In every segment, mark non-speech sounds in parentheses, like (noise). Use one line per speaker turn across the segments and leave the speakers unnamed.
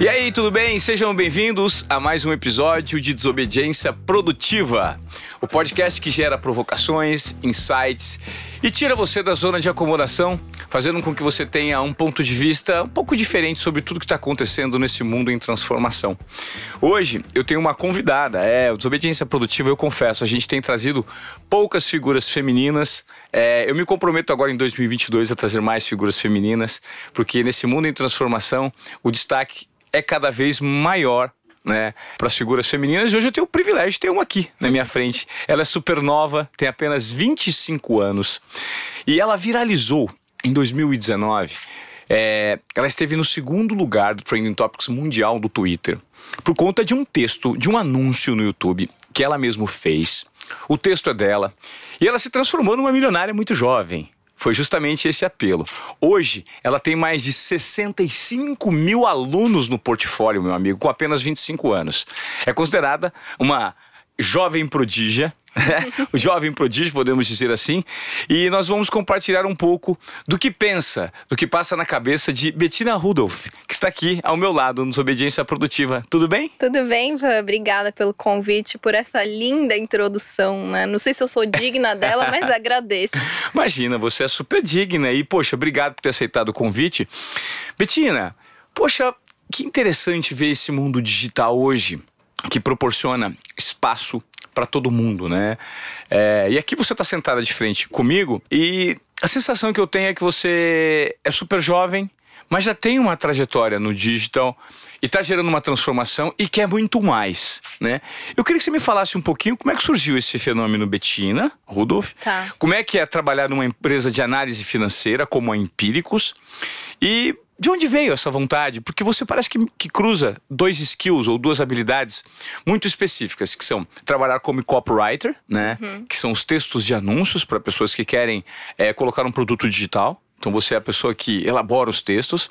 E aí, tudo bem? Sejam bem-vindos a mais um episódio de Desobediência Produtiva, o podcast que gera provocações, insights e tira você da zona de acomodação, fazendo com que você tenha um ponto de vista um pouco diferente sobre tudo que está acontecendo nesse mundo em transformação. Hoje eu tenho uma convidada, é, Desobediência Produtiva, eu confesso, a gente tem trazido poucas figuras femininas. É, eu me comprometo agora em 2022 a trazer mais figuras femininas, porque nesse mundo em transformação o destaque é cada vez maior né, para as figuras femininas. E hoje eu tenho o privilégio de ter uma aqui na minha frente. Ela é super nova, tem apenas 25 anos e ela viralizou em 2019. É, ela esteve no segundo lugar do Trending Topics mundial do Twitter por conta de um texto, de um anúncio no YouTube que ela mesma fez. O texto é dela e ela se transformou numa milionária muito jovem. Foi justamente esse apelo. Hoje, ela tem mais de 65 mil alunos no portfólio, meu amigo, com apenas 25 anos. É considerada uma jovem prodígia? (laughs) o jovem prodígio, podemos dizer assim, e nós vamos compartilhar um pouco do que pensa, do que passa na cabeça de Bettina Rudolph, que está aqui ao meu lado no Obediência Produtiva. Tudo bem?
Tudo bem, Van. Obrigada pelo convite, por essa linda introdução, né? Não sei se eu sou digna dela, mas (laughs) agradeço.
Imagina, você é super digna e, poxa, obrigado por ter aceitado o convite. Bettina, poxa, que interessante ver esse mundo digital hoje que proporciona espaço para todo mundo, né? É, e aqui você está sentada de frente comigo e a sensação que eu tenho é que você é super jovem, mas já tem uma trajetória no digital e está gerando uma transformação e quer muito mais, né? Eu queria que você me falasse um pouquinho como é que surgiu esse fenômeno Betina, Rudolf.
Tá.
Como é que é trabalhar numa empresa de análise financeira como a Empíricos e de onde veio essa vontade? Porque você parece que, que, cruza dois skills ou duas habilidades muito específicas, que são trabalhar como copywriter, né? Uhum. Que são os textos de anúncios para pessoas que querem é, colocar um produto digital. Então você é a pessoa que elabora os textos.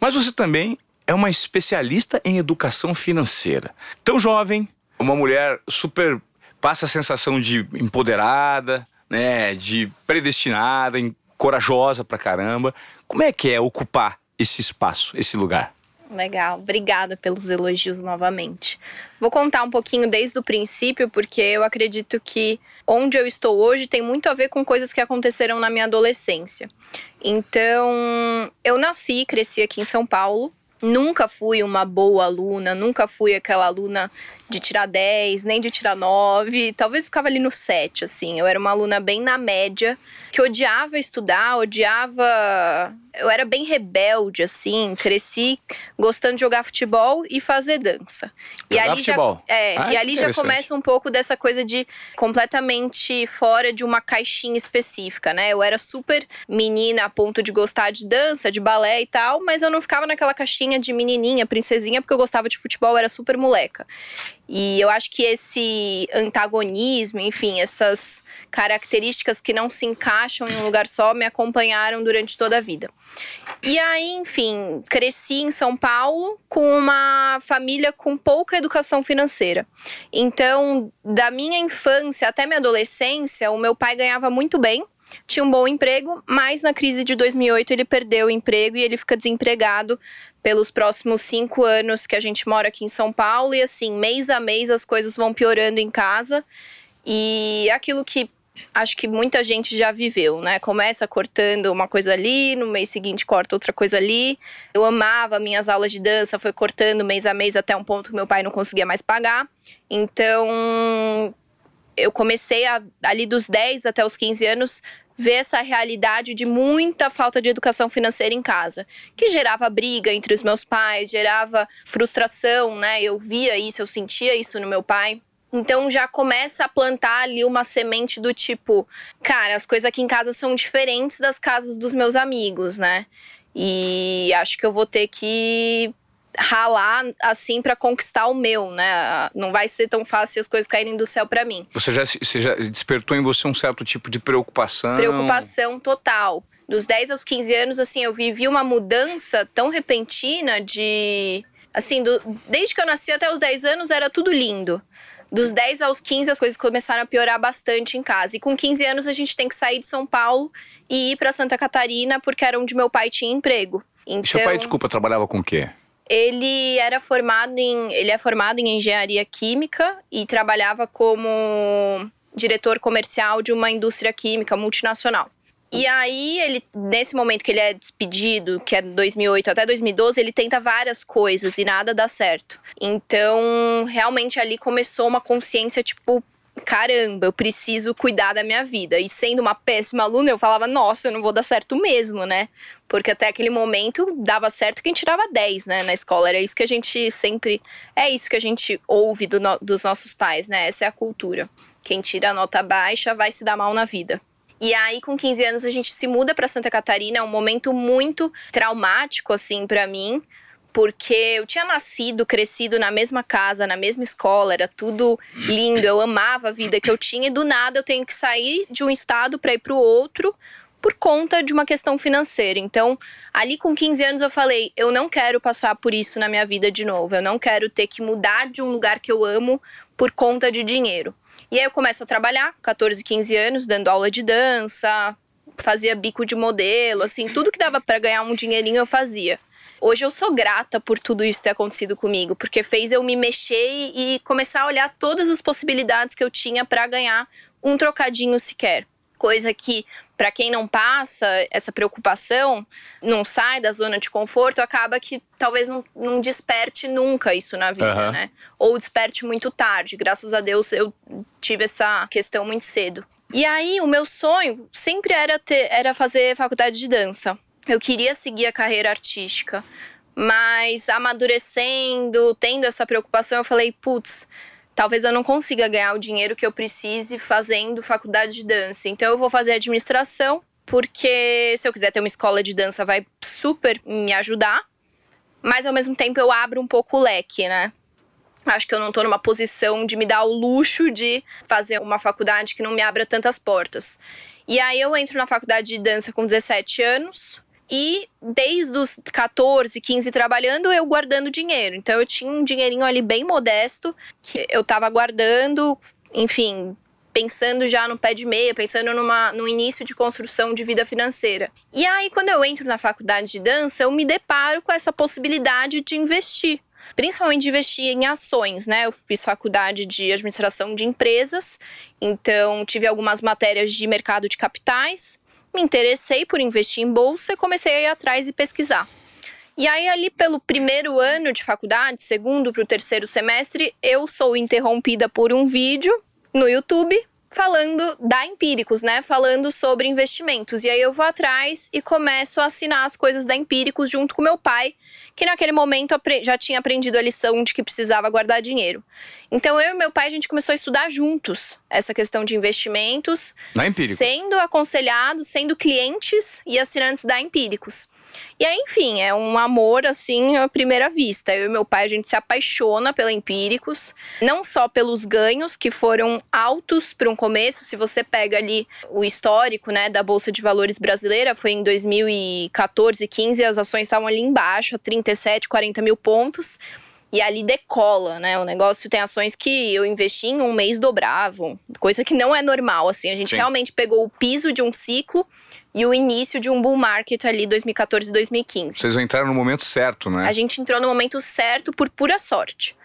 Mas você também é uma especialista em educação financeira. Tão jovem, uma mulher super passa a sensação de empoderada, né? De predestinada, corajosa pra caramba. Como é que é ocupar esse espaço, esse lugar.
Legal, obrigada pelos elogios novamente. Vou contar um pouquinho desde o princípio, porque eu acredito que onde eu estou hoje tem muito a ver com coisas que aconteceram na minha adolescência. Então, eu nasci e cresci aqui em São Paulo. Nunca fui uma boa aluna, nunca fui aquela aluna de tirar 10, nem de tirar 9. Talvez ficava ali no 7, assim. Eu era uma aluna bem na média, que odiava estudar, odiava. Eu era bem rebelde, assim. Cresci gostando de jogar futebol e fazer dança.
E jogar ali futebol.
já. É, ah, e ali já começa um pouco dessa coisa de completamente fora de uma caixinha específica, né? Eu era super menina a ponto de gostar de dança, de balé e tal, mas eu não ficava naquela caixinha de menininha, princesinha, porque eu gostava de futebol, era super moleca. E eu acho que esse antagonismo, enfim, essas características que não se encaixam em um lugar só me acompanharam durante toda a vida. E aí, enfim, cresci em São Paulo com uma família com pouca educação financeira. Então, da minha infância até minha adolescência, o meu pai ganhava muito bem tinha um bom emprego, mas na crise de 2008 ele perdeu o emprego e ele fica desempregado pelos próximos cinco anos que a gente mora aqui em São Paulo. E assim, mês a mês as coisas vão piorando em casa. E aquilo que acho que muita gente já viveu, né? Começa cortando uma coisa ali, no mês seguinte corta outra coisa ali. Eu amava minhas aulas de dança, foi cortando mês a mês até um ponto que meu pai não conseguia mais pagar. Então, eu comecei a, ali dos 10 até os 15 anos ver essa realidade de muita falta de educação financeira em casa, que gerava briga entre os meus pais, gerava frustração, né? Eu via isso, eu sentia isso no meu pai. Então já começa a plantar ali uma semente do tipo, cara, as coisas aqui em casa são diferentes das casas dos meus amigos, né? E acho que eu vou ter que ralar assim para conquistar o meu, né? Não vai ser tão fácil as coisas caírem do céu para mim.
Você já, você já despertou em você um certo tipo de preocupação?
Preocupação total. Dos 10 aos 15 anos, assim, eu vivi uma mudança tão repentina de. Assim, do, desde que eu nasci até os 10 anos era tudo lindo. Dos 10 aos 15, as coisas começaram a piorar bastante em casa. E com 15 anos, a gente tem que sair de São Paulo e ir para Santa Catarina, porque era onde meu pai tinha emprego.
Então, Seu pai, desculpa, trabalhava com o quê?
Ele era formado em, ele é formado em engenharia química e trabalhava como diretor comercial de uma indústria química multinacional. E aí, ele, nesse momento que ele é despedido, que é 2008 até 2012, ele tenta várias coisas e nada dá certo. Então, realmente ali começou uma consciência tipo, caramba, eu preciso cuidar da minha vida. E sendo uma péssima aluna, eu falava, nossa, eu não vou dar certo mesmo, né? Porque até aquele momento dava certo quem tirava 10, né, na escola. Era isso que a gente sempre. É isso que a gente ouve do no... dos nossos pais, né? Essa é a cultura. Quem tira a nota baixa vai se dar mal na vida. E aí, com 15 anos, a gente se muda para Santa Catarina. É um momento muito traumático, assim, para mim porque eu tinha nascido, crescido na mesma casa, na mesma escola, era tudo lindo, eu amava a vida que eu tinha e do nada eu tenho que sair de um estado para ir para o outro por conta de uma questão financeira. Então, ali com 15 anos eu falei, eu não quero passar por isso na minha vida de novo. Eu não quero ter que mudar de um lugar que eu amo por conta de dinheiro. E aí eu começo a trabalhar, 14, 15 anos, dando aula de dança, fazia bico de modelo, assim, tudo que dava para ganhar um dinheirinho eu fazia. Hoje eu sou grata por tudo isso ter acontecido comigo, porque fez eu me mexer e começar a olhar todas as possibilidades que eu tinha para ganhar um trocadinho sequer. Coisa que, para quem não passa essa preocupação, não sai da zona de conforto, acaba que talvez não, não desperte nunca isso na vida, uhum. né? Ou desperte muito tarde. Graças a Deus eu tive essa questão muito cedo. E aí, o meu sonho sempre era, ter, era fazer faculdade de dança eu queria seguir a carreira artística, mas amadurecendo, tendo essa preocupação, eu falei, putz, talvez eu não consiga ganhar o dinheiro que eu precise fazendo faculdade de dança. Então eu vou fazer administração, porque se eu quiser ter uma escola de dança vai super me ajudar, mas ao mesmo tempo eu abro um pouco o leque, né? Acho que eu não tô numa posição de me dar o luxo de fazer uma faculdade que não me abra tantas portas. E aí eu entro na faculdade de dança com 17 anos, e desde os 14, 15 trabalhando, eu guardando dinheiro. Então eu tinha um dinheirinho ali bem modesto que eu tava guardando, enfim, pensando já no pé de meia, pensando numa, no início de construção de vida financeira. E aí, quando eu entro na faculdade de dança, eu me deparo com essa possibilidade de investir. Principalmente investir em ações, né? Eu fiz faculdade de administração de empresas, então tive algumas matérias de mercado de capitais me interessei por investir em bolsa e comecei a ir atrás e pesquisar. E aí, ali pelo primeiro ano de faculdade, segundo para o terceiro semestre, eu sou interrompida por um vídeo no YouTube falando da Empíricos, né? Falando sobre investimentos. E aí eu vou atrás e começo a assinar as coisas da Empíricos junto com meu pai, que naquele momento já tinha aprendido a lição de que precisava guardar dinheiro. Então eu e meu pai a gente começou a estudar juntos essa questão de investimentos,
na Empíricos.
sendo aconselhados, sendo clientes e assinantes da Empíricos. E aí, enfim, é um amor assim à primeira vista. Eu e meu pai, a gente se apaixona pela Empíricos, não só pelos ganhos que foram altos para um começo. Se você pega ali o histórico, né, da Bolsa de Valores brasileira, foi em 2014, 15, as ações estavam ali embaixo, a 37, 40 mil pontos. E ali decola, né? O negócio tem ações que eu investi em um mês dobravam, coisa que não é normal, assim. A gente Sim. realmente pegou o piso de um ciclo e o início de um bull market ali 2014 e 2015.
Vocês entraram no momento certo, né?
A gente entrou no momento certo por pura sorte.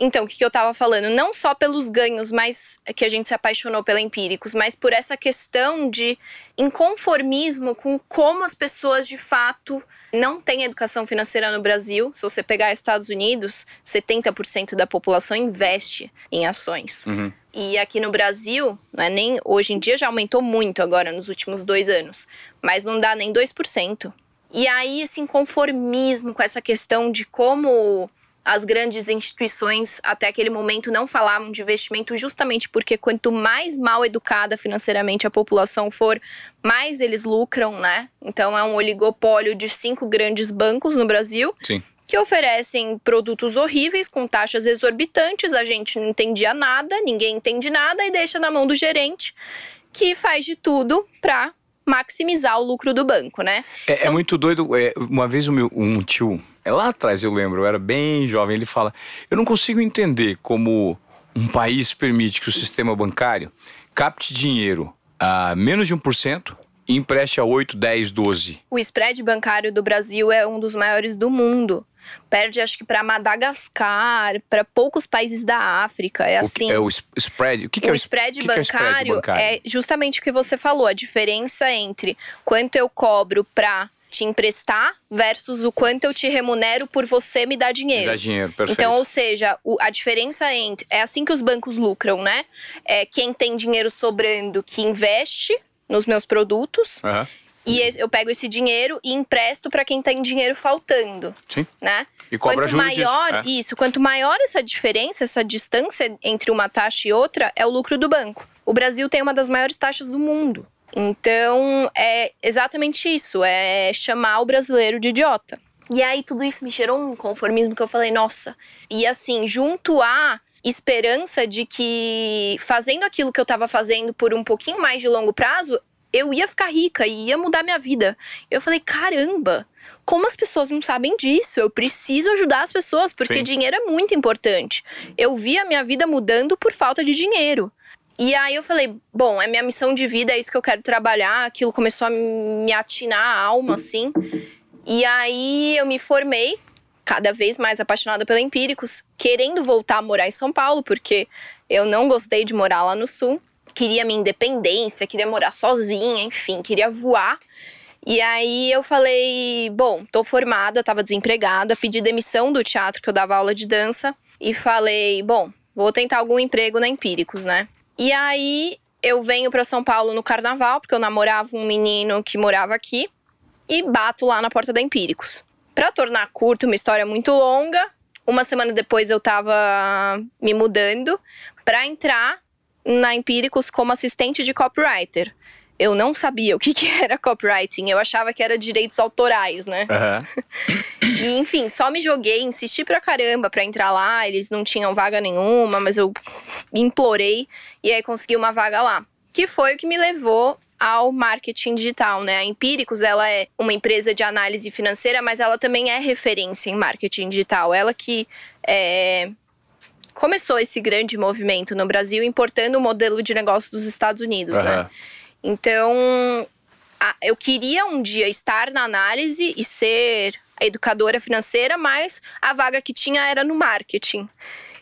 Então, o que, que eu estava falando? Não só pelos ganhos, mas que a gente se apaixonou pela Empíricos, mas por essa questão de inconformismo com como as pessoas de fato não têm educação financeira no Brasil. Se você pegar Estados Unidos, 70% da população investe em ações. Uhum. E aqui no Brasil, não é nem hoje em dia já aumentou muito agora nos últimos dois anos, mas não dá nem 2%. E aí esse inconformismo com essa questão de como as grandes instituições até aquele momento não falavam de investimento justamente porque quanto mais mal educada financeiramente a população for, mais eles lucram, né? Então é um oligopólio de cinco grandes bancos no Brasil.
Sim
que oferecem produtos horríveis com taxas exorbitantes, a gente não entendia nada, ninguém entende nada e deixa na mão do gerente que faz de tudo para maximizar o lucro do banco, né?
É, é então... é muito doido. É, uma vez o meu, um tio, é lá atrás eu lembro, eu era bem jovem, ele fala: Eu não consigo entender como um país permite que o sistema bancário capte dinheiro a menos de 1%, e empreste a 8, 10, 12.
O spread bancário do Brasil é um dos maiores do mundo. Perde, acho que, para Madagascar, para poucos países da África. É assim.
é o spread? O que, que
o
é o
spread
que
bancário,
que é, o spread bancário?
é justamente o que você falou, a diferença entre quanto eu cobro para te emprestar versus o quanto eu te remunero por você me dar dinheiro.
Me dá dinheiro, perfeito.
Então, ou seja, o, a diferença entre. É assim que os bancos lucram, né? É quem tem dinheiro sobrando que investe nos meus produtos.
Aham.
E eu pego esse dinheiro e empresto para quem tem dinheiro faltando,
Sim.
né?
E cobra
quanto maior
disso, é.
isso, quanto maior essa diferença, essa distância entre uma taxa e outra, é o lucro do banco. O Brasil tem uma das maiores taxas do mundo. Então, é exatamente isso, é chamar o brasileiro de idiota. E aí tudo isso me gerou um conformismo que eu falei, nossa. E assim, junto à esperança de que fazendo aquilo que eu estava fazendo por um pouquinho mais de longo prazo, eu ia ficar rica e ia mudar minha vida. Eu falei, caramba, como as pessoas não sabem disso? Eu preciso ajudar as pessoas, porque
Sim.
dinheiro é muito importante. Eu vi a minha vida mudando por falta de dinheiro. E aí eu falei, bom, é minha missão de vida, é isso que eu quero trabalhar. Aquilo começou a me atinar a alma, assim. E aí eu me formei, cada vez mais apaixonada pela Empíricos, querendo voltar a morar em São Paulo, porque eu não gostei de morar lá no sul. Queria minha independência, queria morar sozinha, enfim, queria voar. E aí eu falei, bom, tô formada, tava desempregada, pedi demissão do teatro que eu dava aula de dança e falei, bom, vou tentar algum emprego na Empíricos, né? E aí eu venho para São Paulo no carnaval, porque eu namorava um menino que morava aqui e bato lá na porta da Empíricos. Pra tornar curto uma história muito longa, uma semana depois eu tava me mudando pra entrar na Empíricos como assistente de copywriter. Eu não sabia o que, que era copywriting, eu achava que era direitos autorais, né?
Aham. (coughs)
E enfim, só me joguei, insisti pra caramba pra entrar lá, eles não tinham vaga nenhuma, mas eu implorei e aí consegui uma vaga lá. Que foi o que me levou ao marketing digital, né? A Empíricos, ela é uma empresa de análise financeira, mas ela também é referência em marketing digital. Ela que é, começou esse grande movimento no Brasil, importando o modelo de negócio dos Estados Unidos, né?
Aham.
Então, a- eu queria um dia estar na análise e ser educadora financeira, mas a vaga que tinha era no marketing.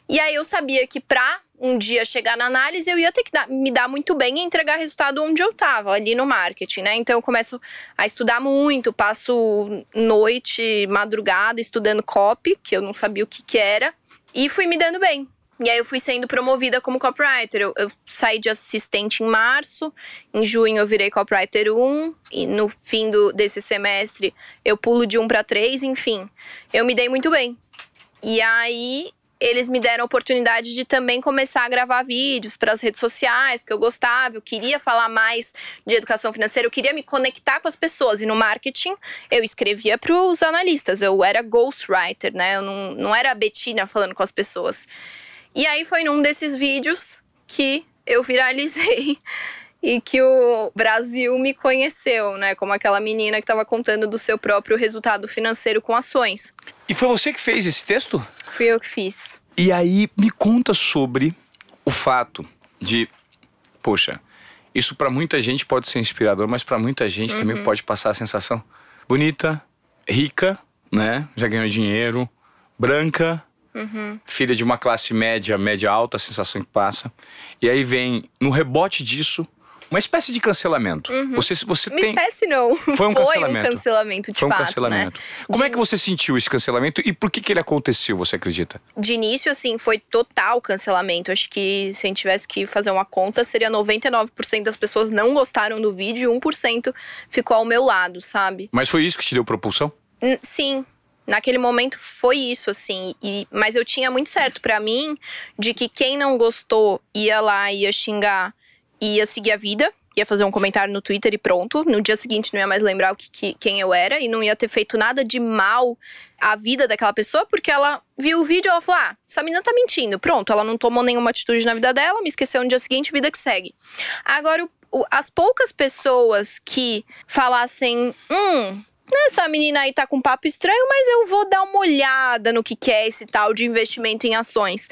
E aí eu sabia que pra um dia chegar na análise, eu ia ter que dar- me dar muito bem e entregar resultado onde eu estava, ali no marketing, né? Então eu começo a estudar muito, passo noite, madrugada estudando copy, que eu não sabia o que, que era, e fui me dando bem. E aí eu fui sendo promovida como copywriter. Eu, eu saí de assistente em março, em junho eu virei copywriter 1, e no fim do, desse semestre eu pulo de 1 para 3, enfim. Eu me dei muito bem. E aí eles me deram a oportunidade de também começar a gravar vídeos para as redes sociais, porque eu gostava, eu queria falar mais de educação financeira, eu queria me conectar com as pessoas. E no marketing, eu escrevia para os analistas, eu era ghostwriter, né? Eu não, não era a Betina falando com as pessoas. E aí foi num desses vídeos que eu viralizei (laughs) e que o Brasil me conheceu, né? Como aquela menina que estava contando do seu próprio resultado financeiro com ações.
E foi você que fez esse texto?
Fui eu que fiz.
E aí me conta sobre o fato de, poxa, isso pra muita gente pode ser inspirador, mas pra muita gente também pode passar a sensação bonita, rica, né? Já ganhou dinheiro, branca, filha de uma classe média, média alta, a sensação que passa. E aí vem no rebote disso uma espécie de cancelamento. Você, você
Uma
tem
espécie não. (laughs)
Foi um cancelamento.
cancelamento de
foi um
fato,
cancelamento.
né?
Como é
De-
que você sentiu esse cancelamento e por que que ele aconteceu? Você acredita?
De início, assim, foi total cancelamento. Acho que se a gente tivesse que fazer uma conta, seria 99% das pessoas não gostaram do vídeo e 1% ficou ao meu lado, sabe?
Mas foi isso que te deu propulsão?
N- Sim, naquele momento foi isso, assim. E, mas eu tinha muito certo pra mim de que quem não gostou ia lá, ia xingar, ia seguir a vida. Ia fazer um comentário no Twitter e pronto. No dia seguinte não ia mais lembrar o que, que- quem eu era e não ia ter feito nada de mal à vida daquela pessoa, porque ela viu o vídeo e falou: Ah, essa menina tá mentindo. Pronto, ela não tomou nenhuma atitude na vida dela, me esqueceu no dia seguinte, vida que segue. Agora, as poucas pessoas que falassem, hum, essa menina aí tá com papo estranho, mas eu vou dar uma olhada no que, que é esse tal de investimento em ações.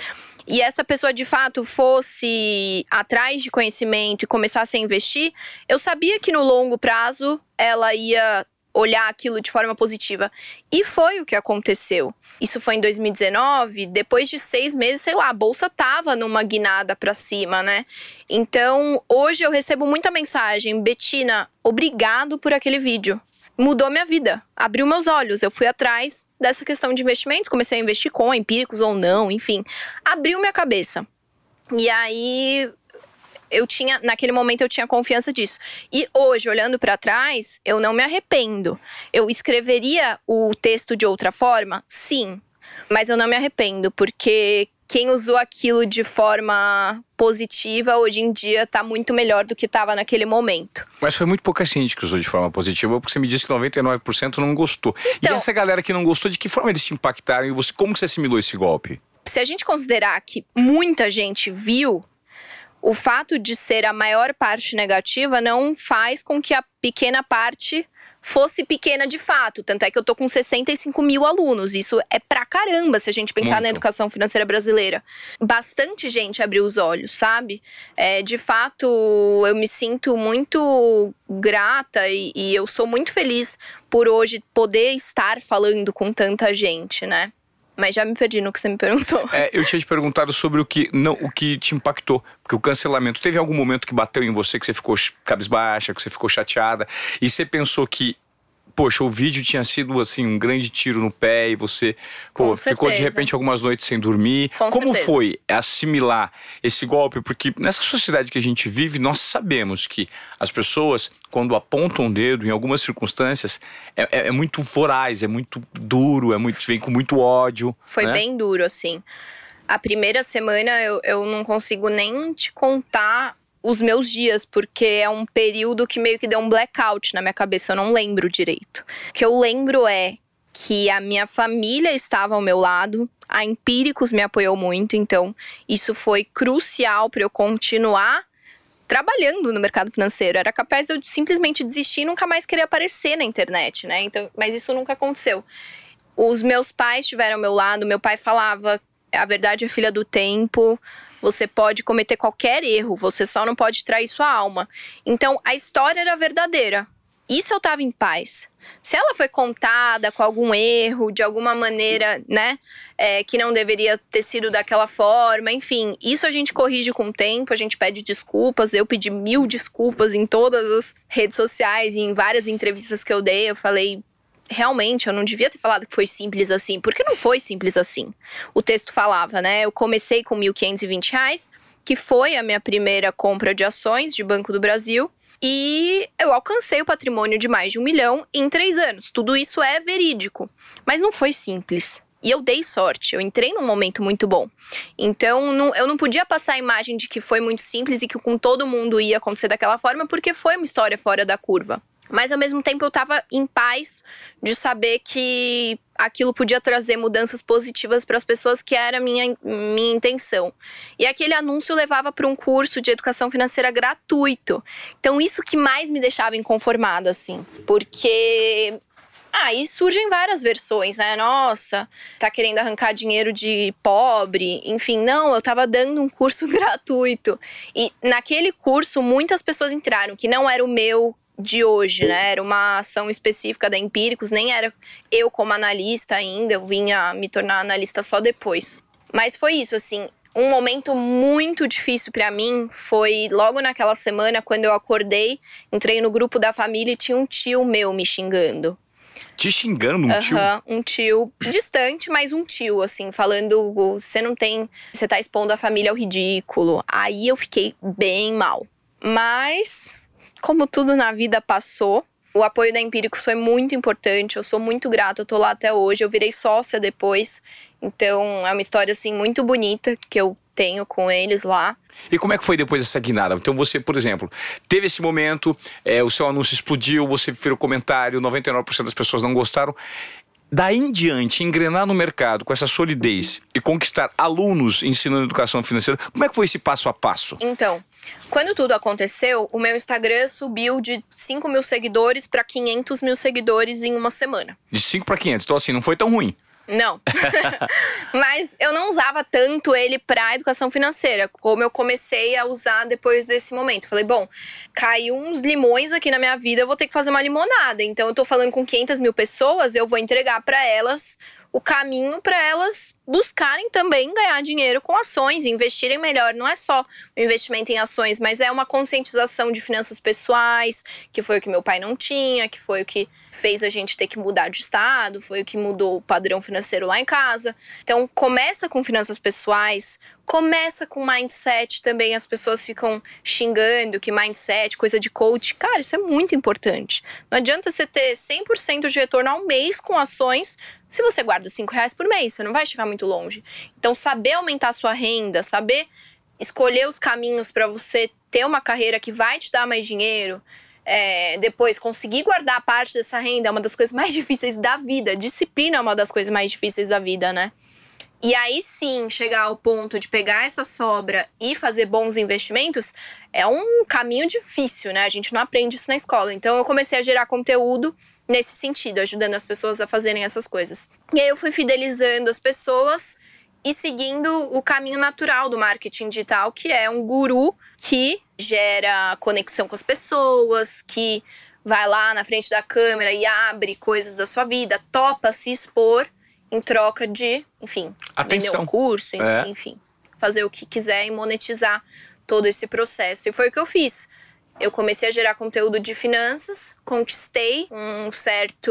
E essa pessoa de fato fosse atrás de conhecimento e começasse a investir, eu sabia que no longo prazo ela ia olhar aquilo de forma positiva. E foi o que aconteceu. Isso foi em 2019, depois de seis meses, sei lá, a bolsa tava numa guinada para cima, né? Então, hoje eu recebo muita mensagem, Betina, obrigado por aquele vídeo. Mudou minha vida, abriu meus olhos. Eu fui atrás dessa questão de investimentos, comecei a investir com empíricos ou não, enfim, abriu minha cabeça. E aí eu tinha, naquele momento eu tinha confiança disso. E hoje, olhando para trás, eu não me arrependo. Eu escreveria o texto de outra forma? Sim. Mas eu não me arrependo, porque quem usou aquilo de forma positiva hoje em dia está muito melhor do que estava naquele momento.
Mas foi muito pouca gente que usou de forma positiva, porque você me disse que 99% não gostou. Então, e essa galera que não gostou, de que forma eles te impactaram e você, como você assimilou esse golpe?
Se a gente considerar que muita gente viu, o fato de ser a maior parte negativa não faz com que a pequena parte fosse pequena de fato. Tanto é que eu tô com 65 mil alunos. Isso é pra caramba se a gente pensar Muito. na educação financeira brasileira. Bastante gente abriu os olhos, sabe? É, de fato, eu me sinto muito grata e, e eu sou muito feliz por hoje poder estar falando com tanta gente, né? Mas já me perdi no que você me perguntou.
É, eu tinha te perguntado sobre o que não, o que te impactou. Porque o cancelamento, teve algum momento que bateu em você, que você ficou cabisbaixa, que você ficou chateada, e você pensou que poxa, o vídeo tinha sido assim um grande tiro no pé e você pô, ficou de repente algumas noites sem dormir.
Com
Como
certeza.
foi assimilar esse golpe? Porque nessa sociedade que a gente vive, nós sabemos que as pessoas, quando apontam o dedo, em algumas circunstâncias, é, é, é muito voraz, é muito duro, é muito vem com muito ódio.
Foi
né?
bem duro, assim. A primeira semana eu, eu não consigo nem te contar os meus dias, porque é um período que meio que deu um blackout na minha cabeça, eu não lembro direito. O que eu lembro é que a minha família estava ao meu lado, a Empíricos me apoiou muito, então isso foi crucial para eu continuar trabalhando no mercado financeiro. Era capaz de eu simplesmente desistir e nunca mais querer aparecer na internet, né? Então, mas isso nunca aconteceu. Os meus pais estiveram ao meu lado, meu pai falava: a verdade é filha do tempo, você pode cometer qualquer erro, você só não pode trair sua alma. Então, a história era verdadeira. Isso eu estava em paz. Se ela foi contada com algum erro, de alguma maneira, né, é, que não deveria ter sido daquela forma, enfim, isso a gente corrige com o tempo, a gente pede desculpas. Eu pedi mil desculpas em todas as redes sociais e em várias entrevistas que eu dei. Eu falei, realmente eu não devia ter falado que foi simples assim, porque não foi simples assim. O texto falava, né? Eu comecei com 1.520 reais, que foi a minha primeira compra de ações de Banco do Brasil. E eu alcancei o patrimônio de mais de um milhão em três anos. Tudo isso é verídico. Mas não foi simples. E eu dei sorte, eu entrei num momento muito bom. Então, não, eu não podia passar a imagem de que foi muito simples e que com todo mundo ia acontecer daquela forma, porque foi uma história fora da curva. Mas ao mesmo tempo eu estava em paz de saber que aquilo podia trazer mudanças positivas para as pessoas, que era a minha, minha intenção. E aquele anúncio levava para um curso de educação financeira gratuito. Então, isso que mais me deixava inconformada, assim. Porque aí ah, surgem várias versões, né? Nossa, tá querendo arrancar dinheiro de pobre. Enfim, não, eu tava dando um curso (laughs) gratuito. E naquele curso, muitas pessoas entraram, que não era o meu, de hoje, né? Era uma ação específica da Empíricos, nem era eu como analista ainda, eu vinha me tornar analista só depois. Mas foi isso, assim, um momento muito difícil para mim foi logo naquela semana quando eu acordei, entrei no grupo da família e tinha um tio meu me xingando.
Te xingando um uhum, tio?
Um tio distante, mas um tio, assim, falando: você não tem. Você tá expondo a família ao ridículo. Aí eu fiquei bem mal. Mas como tudo na vida passou, o apoio da Empíricos foi muito importante. Eu sou muito grata, eu tô lá até hoje. Eu virei sócia depois. Então, é uma história assim muito bonita que eu tenho com eles lá.
E como é que foi depois dessa guinada? Então você, por exemplo, teve esse momento, é, o seu anúncio explodiu, você fez o comentário, 99% das pessoas não gostaram. Daí em diante, engrenar no mercado com essa solidez e conquistar alunos ensinando educação financeira, como é que foi esse passo a passo?
Então, quando tudo aconteceu, o meu Instagram subiu de 5 mil seguidores para 500 mil seguidores em uma semana.
De 5 para 500, então assim, não foi tão ruim.
Não. (laughs) Mas eu não usava tanto ele para educação financeira, como eu comecei a usar depois desse momento. Falei, bom, caiu uns limões aqui na minha vida, eu vou ter que fazer uma limonada. Então eu tô falando com 500 mil pessoas, eu vou entregar para elas o caminho para elas buscarem também ganhar dinheiro com ações, investirem melhor. Não é só o investimento em ações, mas é uma conscientização de finanças pessoais, que foi o que meu pai não tinha, que foi o que fez a gente ter que mudar de estado, foi o que mudou o padrão financeiro lá em casa. Então, começa com finanças pessoais, começa com mindset também. As pessoas ficam xingando que mindset, coisa de coach. Cara, isso é muito importante. Não adianta você ter 100% de retorno ao mês com ações se você guarda 5 reais por mês, você não vai chegar muito longe. Então, saber aumentar a sua renda, saber escolher os caminhos para você ter uma carreira que vai te dar mais dinheiro, é, depois conseguir guardar parte dessa renda é uma das coisas mais (laughs) difíceis da vida. Disciplina é uma das coisas mais difíceis da vida, né? E aí sim, chegar ao ponto de pegar essa sobra e fazer bons investimentos é um caminho difícil, né? A gente não aprende isso na escola. Então eu comecei a gerar conteúdo nesse sentido, ajudando as pessoas a fazerem essas coisas. E aí eu fui fidelizando as pessoas e seguindo o caminho natural do marketing digital, que é um guru que gera conexão com as pessoas, que vai lá na frente da câmera e abre coisas da sua vida, topa se expor em troca de, enfim,
Atenção.
vender um curso,
É.
enfim, fazer o que quiser e monetizar todo esse processo. E foi o que eu fiz. Eu comecei a gerar conteúdo de finanças, conquistei um certo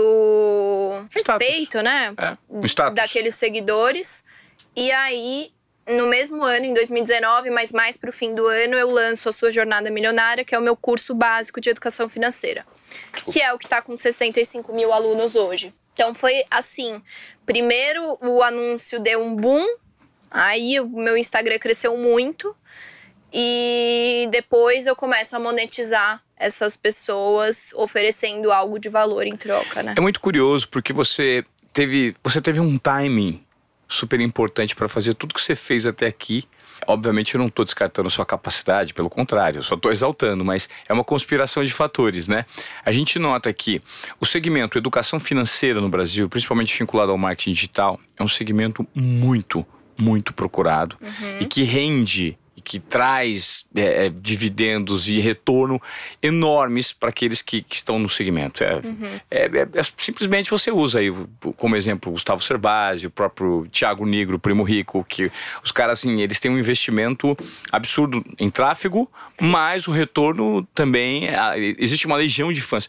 Status.
respeito, né?
É, um status.
Daqueles seguidores. E aí, no mesmo ano, em 2019, mas mais pro fim do ano, eu lanço a Sua Jornada Milionária, que é o meu curso básico de educação financeira. Que é o que tá com 65 mil alunos hoje. Então foi assim: primeiro o anúncio deu um boom, aí o meu Instagram cresceu muito. E depois eu começo a monetizar essas pessoas oferecendo algo de valor em troca, né?
É muito curioso porque você teve, você teve um timing super importante para fazer tudo que você fez até aqui. Obviamente eu não estou descartando a sua capacidade, pelo contrário, eu só estou exaltando, mas é uma conspiração de fatores, né? A gente nota que o segmento educação financeira no Brasil, principalmente vinculado ao marketing digital, é um segmento muito, muito procurado e que rende que traz é, é, dividendos e retorno enormes para aqueles que, que estão no segmento. É, é- é- simplesmente você usa aí como exemplo o Gustavo Cerbasi, o próprio Thiago Negro, Primo Rico, que os caras assim, eles têm um investimento absurdo em tráfego, mas o retorno também existe uma legião de fãs.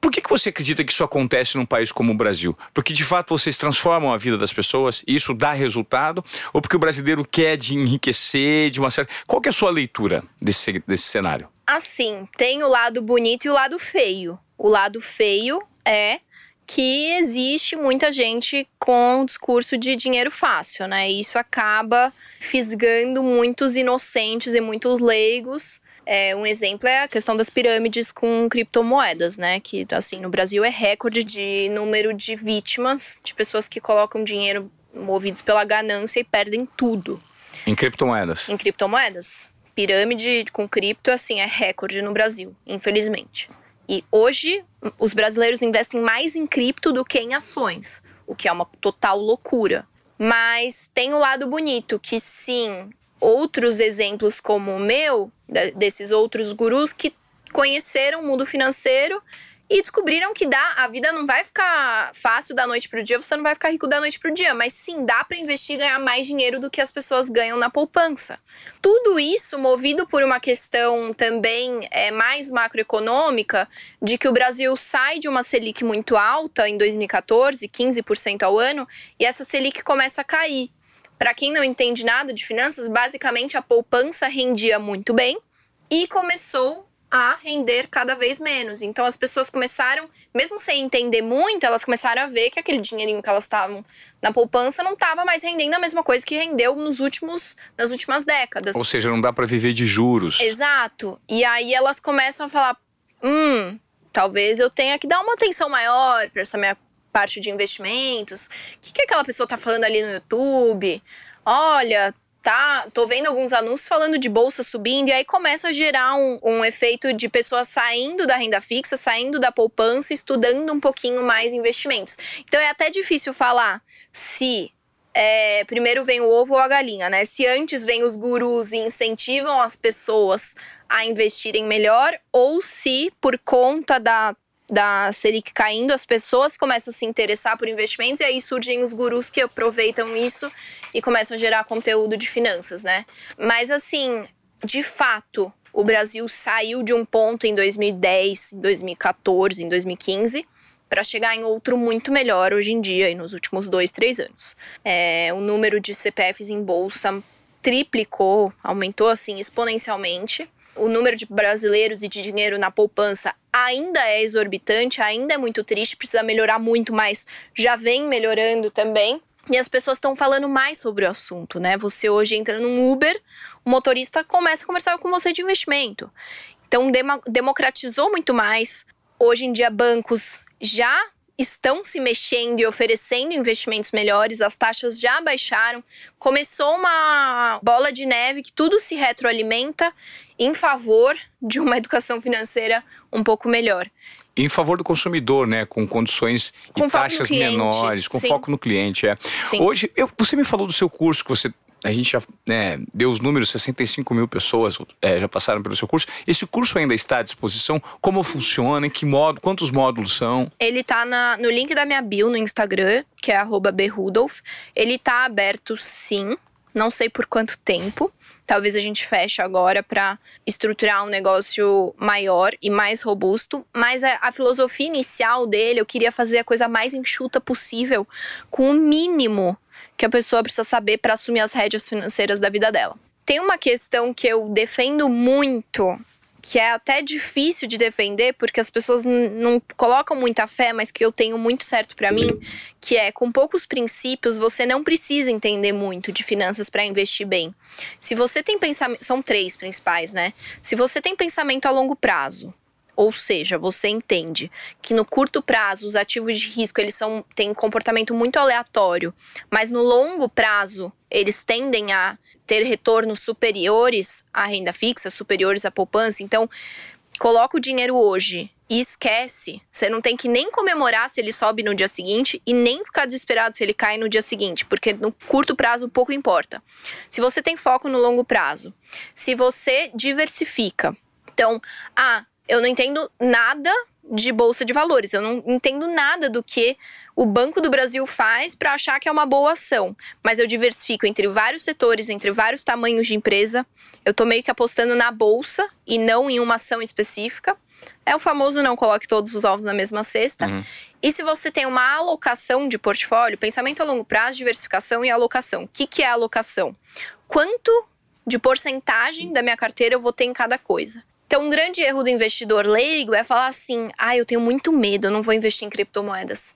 Por que, que você acredita que isso acontece num país como o Brasil? Porque de fato vocês transformam a vida das pessoas e isso dá resultado? Ou porque o brasileiro quer de enriquecer de uma certa. Qual que é a sua leitura desse, desse cenário?
Assim, tem o lado bonito e o lado feio. O lado feio é que existe muita gente com o discurso de dinheiro fácil, né? E isso acaba fisgando muitos inocentes e muitos leigos. É, um exemplo é a questão das pirâmides com criptomoedas, né? Que, assim, no Brasil é recorde de número de vítimas, de pessoas que colocam dinheiro movidos pela ganância e perdem tudo
Em criptomoedas.
em criptomoedas. Pirâmide com cripto, assim, é recorde no Brasil, infelizmente. E hoje, os brasileiros investem mais em cripto do que em ações, o que é uma total loucura. Mas tem o lado bonito, que sim, outros exemplos como o meu, desses outros gurus que conheceram o mundo financeiro e descobriram que dá, a vida não vai ficar fácil da noite pro dia, você não vai ficar rico da noite pro dia, mas sim dá para investir e ganhar mais dinheiro do que as pessoas ganham na poupança. Tudo isso movido por uma questão também é, mais macroeconômica, de que o Brasil sai de uma Selic muito alta em 2014, 15% ao ano, e essa Selic começa a cair. Para quem não entende nada de finanças, basicamente a poupança rendia muito bem e começou a render cada vez menos. Então as pessoas começaram, mesmo sem entender muito, elas começaram a ver que aquele dinheirinho que elas estavam na poupança não estava mais rendendo a mesma coisa que rendeu nos últimos, nas últimas décadas.
Ou seja, não dá para viver de juros.
Exato. E aí elas começam a falar: hum, talvez eu tenha que dar uma atenção maior para essa minha parte de investimentos. O que, que aquela pessoa tá falando ali no YouTube? Olha, tá, tô vendo alguns anúncios falando de bolsa subindo, e aí começa a gerar um, um efeito de pessoas saindo da renda fixa, saindo da poupança, estudando um pouquinho mais investimentos. Então é até difícil falar se é, primeiro vem o ovo ou a galinha, né? Se antes vem os gurus e incentivam as pessoas a investirem melhor, ou se por conta da da Selic caindo, as pessoas começam a se interessar por investimentos e aí surgem os gurus que aproveitam isso e começam a gerar conteúdo de finanças, né? Mas assim, de fato, o Brasil saiu de um ponto em 2010, em 2014, em 2015 para chegar em outro muito melhor hoje em dia e nos últimos dois, três anos. É, o número de CPFs em bolsa triplicou, aumentou assim exponencialmente o número de brasileiros e de dinheiro na poupança ainda é exorbitante, ainda é muito triste, precisa melhorar muito, mas já vem melhorando também. E as pessoas estão falando mais sobre o assunto, né? Você hoje entra num Uber, o motorista começa a conversar com você de investimento. Então, democratizou muito mais. Hoje em dia, bancos já estão se mexendo e oferecendo investimentos melhores, as taxas já baixaram. Começou uma bola de neve que tudo se retroalimenta em favor de uma educação financeira um pouco melhor.
Em favor do consumidor, né? Com condições com e taxas menores, com Sim. foco no cliente. É. Hoje, eu, você me falou do seu curso que você a gente já né, deu os números, 65 mil pessoas é, já passaram pelo seu curso. Esse curso ainda está à disposição? Como funciona? Em que modo? Quantos módulos são?
Ele está no link da minha bio no Instagram, que é berudolf. Ele está aberto sim, não sei por quanto tempo. Talvez a gente feche agora para estruturar um negócio maior e mais robusto. Mas a, a, filosofia inicial dele, eu queria fazer a coisa mais enxuta possível, com o mínimo que a pessoa precisa saber para assumir as rédeas financeiras da vida dela. Tem uma questão que eu defendo muito, que é até difícil de defender, porque as pessoas não colocam muita fé, mas que eu tenho muito certo para mim, que é com poucos princípios você não precisa entender muito de finanças para investir bem. Se você tem pensamento, são três principais, né? Se você tem pensamento a longo prazo, ou seja, você entende que no curto prazo os ativos de risco eles são têm comportamento muito aleatório, mas no longo prazo eles tendem a ter retornos superiores à renda fixa, superiores à poupança. Então, coloca o dinheiro hoje e esquece. Você não tem que nem comemorar se ele sobe no dia seguinte e nem ficar desesperado se ele cai no dia seguinte, porque no curto prazo pouco importa. Se você tem foco no longo prazo, se você diversifica. Então, ah, eu não entendo nada de bolsa de valores. Eu não entendo nada do que o Banco do Brasil faz para achar que é uma boa ação. Mas eu diversifico entre vários setores, entre vários tamanhos de empresa. Eu tô meio que apostando na bolsa e não em uma ação específica. É o famoso não coloque todos os ovos na mesma cesta. Uhum. E se você tem uma alocação de portfólio, pensamento a longo prazo, diversificação e alocação. O que, que é alocação? Quanto de porcentagem da minha carteira eu vou ter em cada coisa? Então, um grande erro do investidor leigo é falar assim: ah, eu tenho muito medo, eu não vou investir em criptomoedas.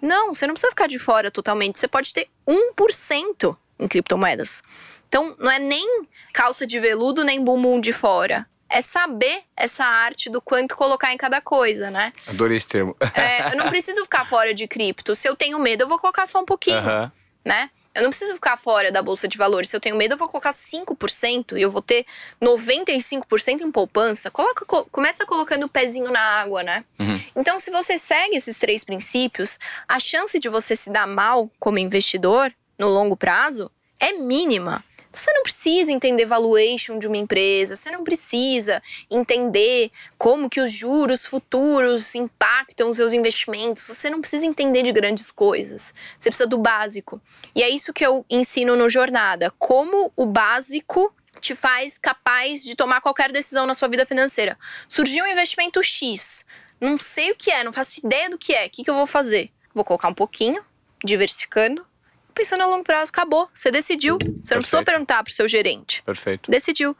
Não, você não precisa ficar de fora totalmente. Você pode ter 1% em criptomoedas. Então, não é nem calça de veludo, nem bumbum de fora. É saber essa arte do quanto colocar em cada coisa, né?
Adorei esse termo.
É, eu não preciso ficar fora de cripto. Se eu tenho medo, eu vou colocar só um pouquinho. Uhum né? Eu não preciso ficar fora da bolsa de valores. Se eu tenho medo, eu vou colocar 5% e eu vou ter 95% em poupança. Coloca, começa colocando o pezinho na água, né? Uhum. Então, se você segue esses três princípios, a chance de você se dar mal como investidor no longo prazo é mínima. Você não precisa entender valuation de uma empresa, você não precisa entender como que os juros futuros impactam os seus investimentos, você não precisa entender de grandes coisas. Você precisa do básico. E é isso que eu ensino no jornada, como o básico te faz capaz de tomar qualquer decisão na sua vida financeira. Surgiu um investimento X, não sei o que é, não faço ideia do que é, o que, que eu vou fazer? Vou colocar um pouquinho, diversificando, pensando a longo prazo, acabou. Você decidiu. Você Perfeito. não precisou perguntar pro seu gerente.
Perfeito.
Decidiu.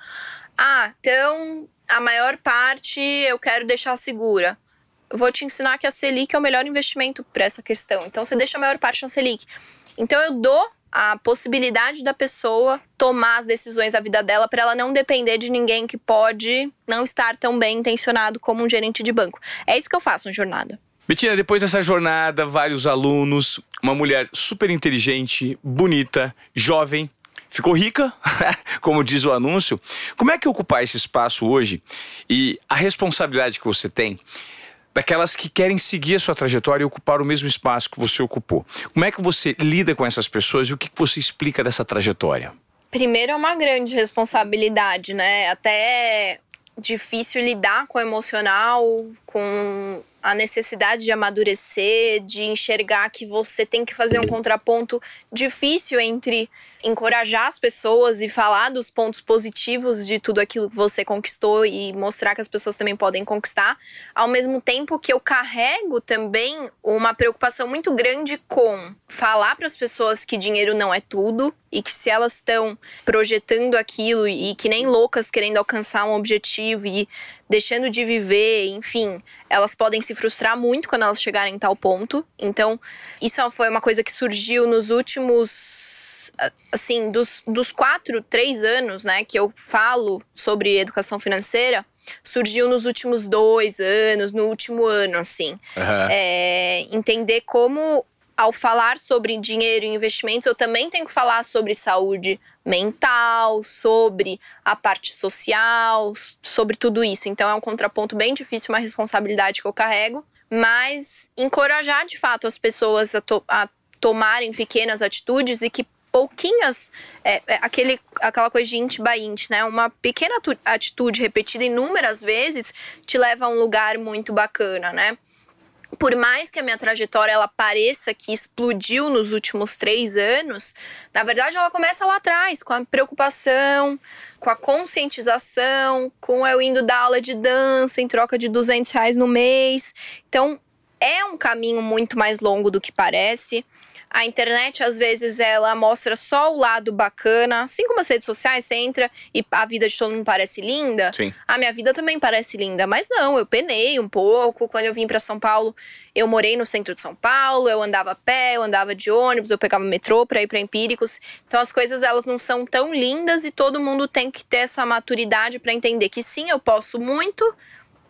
Ah, então a maior parte eu quero deixar segura. Eu vou te ensinar que a Selic é o melhor investimento para essa questão. Então você deixa a maior parte na Selic. Então eu dou a possibilidade da pessoa tomar as decisões da vida dela para ela não depender de ninguém que pode não estar tão bem intencionado como um gerente de banco. É isso que eu faço na jornada.
Betina, depois dessa jornada, vários alunos, uma mulher super inteligente, bonita, jovem, ficou rica, (laughs) como diz o anúncio. Como é que ocupar esse espaço hoje e a responsabilidade que você tem daquelas que querem seguir a sua trajetória e ocupar o mesmo espaço que você ocupou? Como é que você lida com essas pessoas e o que você explica dessa trajetória?
Primeiro é uma grande responsabilidade, né? Até difícil lidar com o emocional, com a necessidade de amadurecer, de enxergar que você tem que fazer um contraponto difícil entre encorajar as pessoas e falar dos pontos positivos de tudo aquilo que você conquistou e mostrar que as pessoas também podem conquistar, ao mesmo tempo que eu carrego também uma preocupação muito grande com falar para as pessoas que dinheiro não é tudo e que se elas estão projetando aquilo e que nem loucas querendo alcançar um objetivo e deixando de viver, enfim, elas podem se frustrar muito quando elas chegarem em tal ponto. Então, isso foi uma coisa que surgiu nos últimos, assim, dos, dos quatro, três anos, né, que eu falo sobre educação financeira, surgiu nos últimos dois anos, no último ano, assim. Uhum. É, entender como ao falar sobre dinheiro e investimentos, eu também tenho que falar sobre saúde mental, sobre a parte social, sobre tudo isso. Então é um contraponto bem difícil, uma responsabilidade que eu carrego, mas encorajar de fato as pessoas a, to a tomarem pequenas atitudes e que pouquinhas, é, é, aquele, aquela coisa de int by int, né? Uma pequena atitude repetida inúmeras vezes te leva a um lugar muito bacana, né? Por mais que a minha trajetória ela pareça que explodiu nos últimos três anos, na verdade ela começa lá atrás, com a preocupação, com a conscientização, com eu indo dar aula de dança em troca de 200 reais no mês. Então, é um caminho muito mais longo do que parece. A internet, às vezes, ela mostra só o lado bacana. Assim como as redes sociais, você entra e a vida de todo mundo parece linda.
Sim.
A minha vida também parece linda. Mas não, eu penei um pouco. Quando eu vim para São Paulo, eu morei no centro de São Paulo, eu andava a pé, eu andava de ônibus, eu pegava metrô para ir para Empíricos. Então as coisas elas não são tão lindas e todo mundo tem que ter essa maturidade para entender que sim, eu posso muito,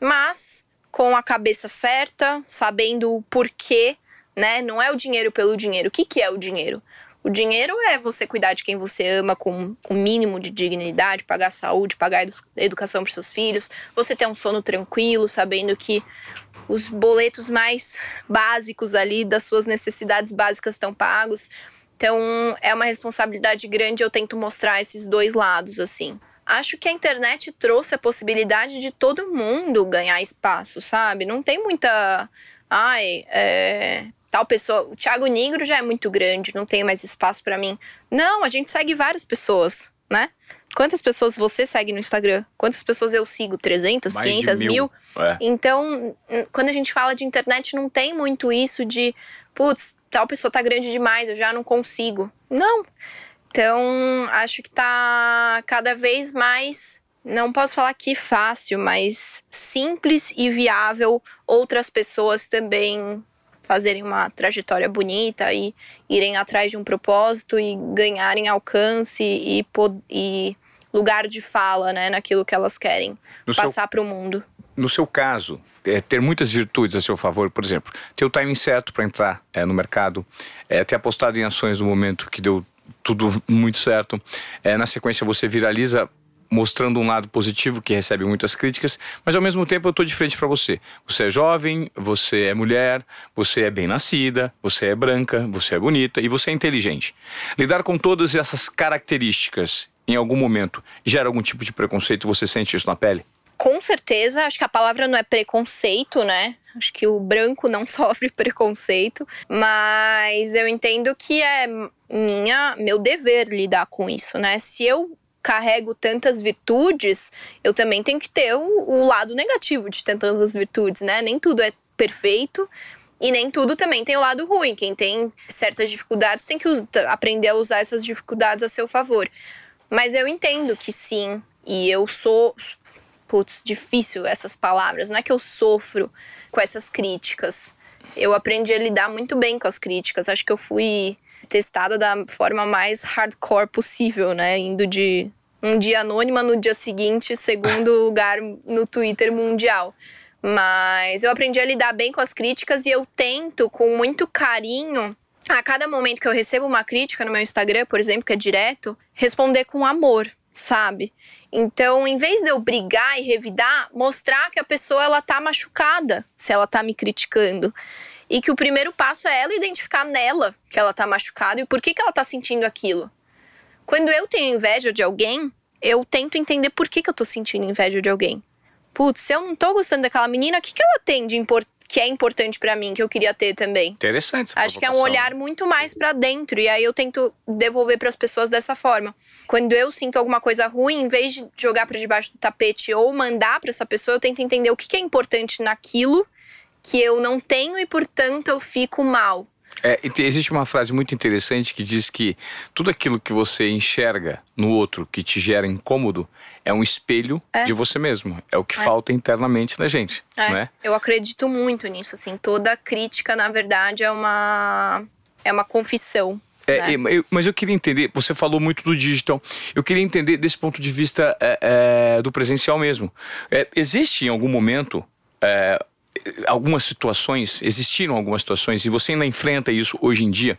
mas com a cabeça certa, sabendo o porquê né? Não é o dinheiro pelo dinheiro. O que, que é o dinheiro? O dinheiro é você cuidar de quem você ama com o mínimo de dignidade, pagar saúde, pagar educação para seus filhos, você ter um sono tranquilo, sabendo que os boletos mais básicos ali das suas necessidades básicas estão pagos. Então, é uma responsabilidade grande, eu tento mostrar esses dois lados assim. Acho que a internet trouxe a possibilidade de todo mundo ganhar espaço, sabe? Não tem muita ai, é, tal pessoa. O Thiago Negro já é muito grande, não tem mais espaço para mim. Não, a gente segue várias pessoas, né? Quantas pessoas você segue no Instagram? Quantas pessoas eu sigo? 300, Mais 500, mil? mil? É. Então, quando a gente fala de internet, não tem muito isso de, putz, tal pessoa tá grande demais, eu já não consigo. Não. Então, acho que tá cada vez mais, não posso falar que fácil, mas simples e viável outras pessoas também fazerem uma trajetória bonita e irem atrás de um propósito e ganharem alcance e, e lugar de fala, né, naquilo que elas querem no passar para o mundo.
No seu caso, é, ter muitas virtudes a seu favor, por exemplo, ter o timing certo para entrar é, no mercado, é, ter apostado em ações no momento que deu tudo muito certo. É, na sequência, você viraliza mostrando um lado positivo que recebe muitas críticas, mas ao mesmo tempo eu estou de frente para você. Você é jovem, você é mulher, você é bem nascida, você é branca, você é bonita e você é inteligente. Lidar com todas essas características em algum momento gera algum tipo de preconceito? Você sente isso na pele?
Com certeza, acho que a palavra não é preconceito, né? Acho que o branco não (laughs) sofre preconceito, mas eu entendo que é minha, meu dever lidar com isso, né? Se eu carrego tantas virtudes, eu também tenho que ter o, o lado negativo de tantas virtudes, né? Nem tudo é perfeito. E nem tudo também tem o lado ruim. Quem tem certas dificuldades tem que aprender a usar essas dificuldades a seu favor. Mas eu entendo que sim, e eu sou. Putz, difícil essas palavras. Não é que eu sofro com essas críticas. Eu aprendi a lidar muito bem com as críticas. Acho que eu fui testada da forma mais hardcore possível, né? Indo de um dia anônima no dia seguinte, segundo (laughs) lugar no Twitter mundial. Mas eu aprendi a lidar bem com as críticas e eu tento, com muito carinho, a cada momento que eu recebo uma crítica no meu Instagram, por exemplo, que é direto, responder com amor, sabe? Então, em vez de eu brigar e revidar, mostrar que a pessoa ela tá machucada se ela tá me criticando. E que o primeiro passo é ela identificar nela que ela tá machucada e por que, que ela tá sentindo aquilo. Quando eu tenho inveja de alguém, eu tento entender por que, que eu tô sentindo inveja de alguém. Putz, se eu não tô gostando daquela menina, o que, que ela tem de importante? que é importante para mim, que eu queria ter também.
Interessante.
Acho que é um olhar muito mais para dentro e aí eu tento devolver para as pessoas dessa forma. Quando eu sinto alguma coisa ruim, em vez de jogar para debaixo do tapete ou mandar para essa pessoa, eu tento entender o que é importante naquilo que eu não tenho e portanto eu fico mal.
É, existe uma frase muito interessante que diz que tudo aquilo que você enxerga no outro que te gera incômodo é um espelho é. de você mesmo. É o que é. falta internamente na gente, é. é.
Eu acredito muito nisso, assim. Toda crítica, na verdade, é uma é uma confissão.
É, né? eu, mas eu queria entender, você falou muito do digital, eu queria entender desse ponto de vista é, é, do presencial mesmo. É, existe em algum momento algumas situações, existiram algumas situações, e você ainda enfrenta isso hoje em dia,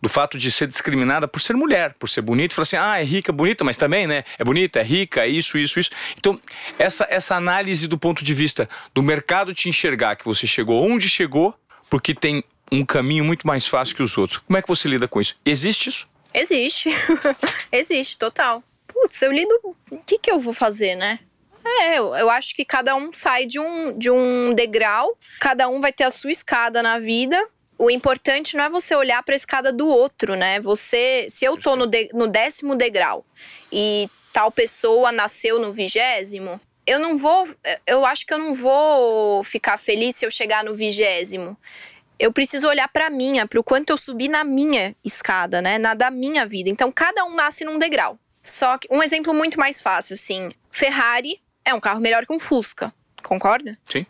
do fato de ser discriminada por ser mulher, por ser bonita, e falar assim, ah, é rica, bonita, mas também, né, é bonita, é rica, é isso, isso, isso. Então, essa, essa análise do ponto de vista do mercado te enxergar que você chegou onde chegou, porque tem um caminho muito mais fácil que os outros. Como é que você lida com isso? Existe isso?
Existe. (laughs) Existe, total. Putz, eu lido. O que, que eu vou fazer, né? É, eu, eu acho que cada um sai de um, de um degrau, cada um vai ter a sua escada na vida. O importante não é você olhar para a escada do outro, né? Você, se eu tô no, de, no décimo degrau e tal pessoa nasceu no vigésimo, eu não vou, eu acho que eu não vou ficar feliz se eu chegar no vigésimo. Eu preciso olhar para minha, para o quanto eu subi na minha escada, né? Na da minha vida. Então cada um nasce num degrau. Só que um exemplo muito mais fácil, assim, Ferrari é um carro melhor que um Fusca. Concorda?
Sim.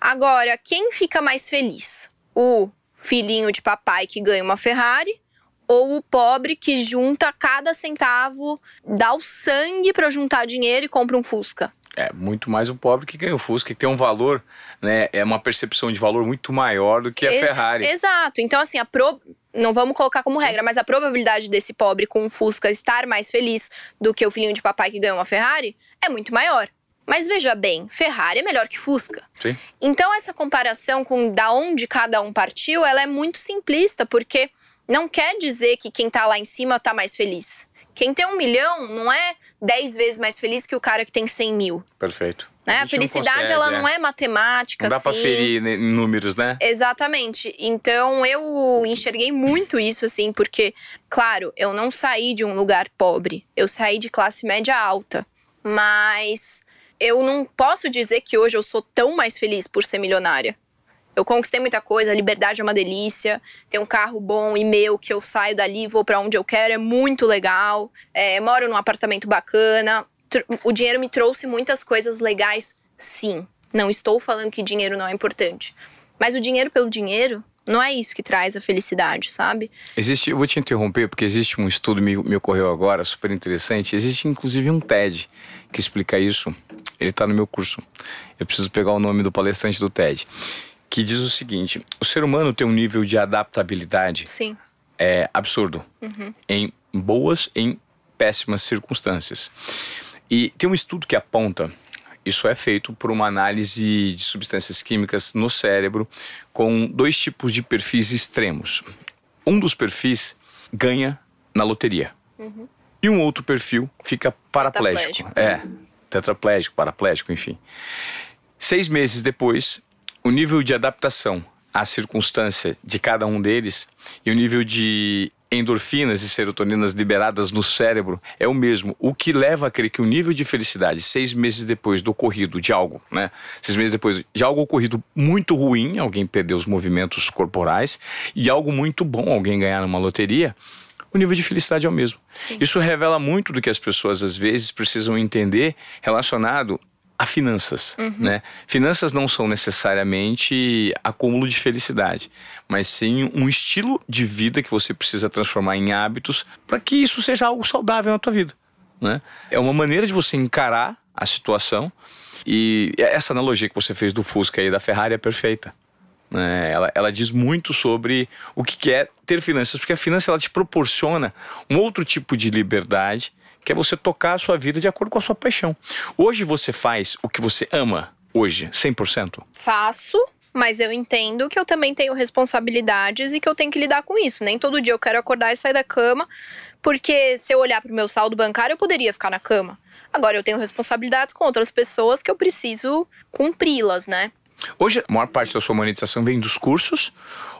Agora, quem fica mais feliz? O filhinho de papai que ganha uma Ferrari ou o pobre que junta cada centavo, dá o sangue para juntar dinheiro e compra um Fusca?
É muito mais o pobre que ganha o Fusca, que tem um valor, né? É uma percepção de valor muito maior do que a Ferrari.
Exato. Então, assim, a pro... não vamos colocar como regra, mas a probabilidade desse pobre com um Fusca estar mais feliz do que o filhinho de papai que ganhou uma Ferrari é muito maior. Mas veja bem, Ferrari é melhor que Fusca.
Sim.
Então essa comparação com da onde cada um partiu, ela é muito simplista, porque não quer dizer que quem tá lá em cima tá mais feliz. Quem tem um milhão não é dez vezes mais feliz que o cara que tem cem mil.
Perfeito.
Né? A, a felicidade, consegue, ela é. não é matemática,
Não dá
assim.
pra ferir em números, né?
Exatamente. Então, eu enxerguei muito isso, assim, porque, claro, eu não saí de um lugar pobre. Eu saí de classe média alta. Mas eu não posso dizer que hoje eu sou tão mais feliz por ser milionária. Eu conquistei muita coisa, a liberdade é uma delícia, ter um carro bom e meu que eu saio dali vou para onde eu quero é muito legal. É, moro num apartamento bacana. O dinheiro me trouxe muitas coisas legais, sim. Não estou falando que dinheiro não é importante. Mas o dinheiro pelo dinheiro não é isso que traz a felicidade, sabe?
Existe, eu vou te interromper porque existe um estudo me, me ocorreu agora, super interessante. Existe inclusive um TED que explica isso. Ele está no meu curso. Eu preciso pegar o nome do palestrante do TED que diz o seguinte: o ser humano tem um nível de adaptabilidade
Sim.
é absurdo uhum. em boas e em péssimas circunstâncias. E tem um estudo que aponta isso é feito por uma análise de substâncias químicas no cérebro com dois tipos de perfis extremos. Um dos perfis ganha na loteria. Uhum. E um outro perfil fica paraplégico. É, tetraplégico, paraplégico, enfim. Seis meses depois, o nível de adaptação à circunstância de cada um deles e o nível de endorfinas e serotoninas liberadas no cérebro é o mesmo, o que leva a crer que o nível de felicidade seis meses depois do ocorrido de algo, né? Seis meses depois de algo ocorrido muito ruim, alguém perdeu os movimentos corporais, e algo muito bom, alguém ganhar uma loteria, o nível de felicidade é o mesmo. Sim. Isso revela muito do que as pessoas às vezes precisam entender relacionado a finanças, uhum. né? Finanças não são necessariamente acúmulo de felicidade, mas sim um estilo de vida que você precisa transformar em hábitos para que isso seja algo saudável na tua vida, né? É uma maneira de você encarar a situação e essa analogia que você fez do Fusca e da Ferrari é perfeita. Né? Ela, ela diz muito sobre o que é ter finanças, porque a finança ela te proporciona um outro tipo de liberdade, que é você tocar a sua vida de acordo com a sua paixão. Hoje você faz o que você ama, hoje, 100%?
Faço, mas eu entendo que eu também tenho responsabilidades e que eu tenho que lidar com isso. Nem todo dia eu quero acordar e sair da cama, porque se eu olhar para o meu saldo bancário, eu poderia ficar na cama. Agora eu tenho responsabilidades com outras pessoas que eu preciso cumpri-las, né?
Hoje, a maior parte da sua monetização vem dos cursos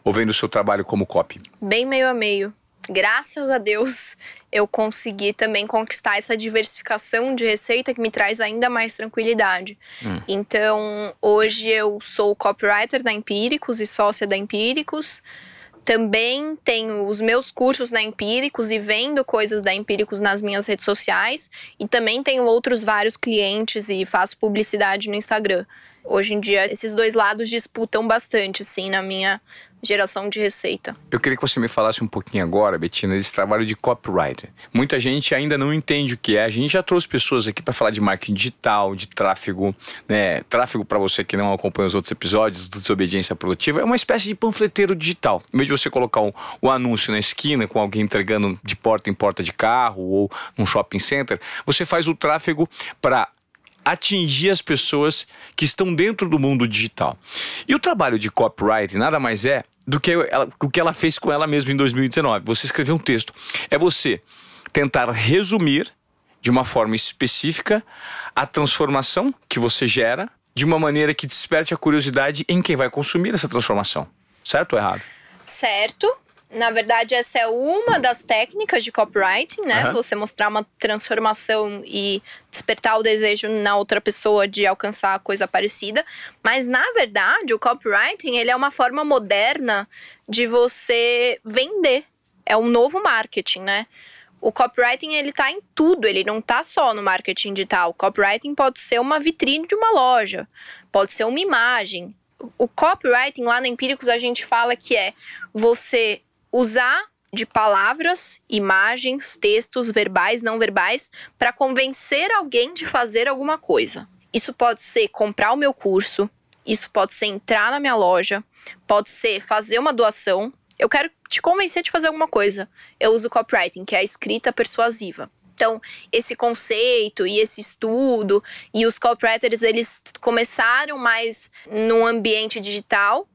ou vem do seu trabalho como copy?
Bem meio a meio. Graças a Deus, eu consegui também conquistar essa diversificação de receita que me traz ainda mais tranquilidade. Hum. Então, hoje eu sou copywriter da Empíricos e sócia da Empíricos. Também tenho os meus cursos na Empíricos e vendo coisas da Empíricos nas minhas redes sociais. E também tenho outros vários clientes e faço publicidade no Instagram. Hoje em dia, esses dois lados disputam bastante, assim, na minha geração de receita.
Eu queria que você me falasse um pouquinho agora, Betina, desse trabalho de copywriter. Muita gente ainda não entende o que é. A gente já trouxe pessoas aqui para falar de marketing digital, de tráfego, né? Tráfego para você que não acompanha os outros episódios do Desobediência Produtiva é uma espécie de panfleteiro digital. Em vez de você colocar o um, um anúncio na esquina com alguém entregando de porta em porta de carro ou num shopping center, você faz o tráfego para atingir as pessoas que estão dentro do mundo digital. E o trabalho de copyright nada mais é do que ela, o que ela fez com ela mesma em 2019. Você escreveu um texto. É você tentar resumir de uma forma específica a transformação que você gera de uma maneira que desperte a curiosidade em quem vai consumir essa transformação. Certo ou errado?
Certo. Na verdade, essa é uma das técnicas de copywriting, né? Uhum. Você mostrar uma transformação e despertar o desejo na outra pessoa de alcançar coisa parecida. Mas, na verdade, o copywriting ele é uma forma moderna de você vender. É um novo marketing, né? O copywriting ele tá em tudo, ele não tá só no marketing digital. O copywriting pode ser uma vitrine de uma loja, pode ser uma imagem. O copywriting lá na Empíricos a gente fala que é você usar de palavras, imagens, textos verbais, não verbais, para convencer alguém de fazer alguma coisa. Isso pode ser comprar o meu curso, isso pode ser entrar na minha loja, pode ser fazer uma doação. Eu quero te convencer de fazer alguma coisa. Eu uso copywriting, que é a escrita persuasiva. Então, esse conceito e esse estudo e os copywriters, eles começaram mais no ambiente digital,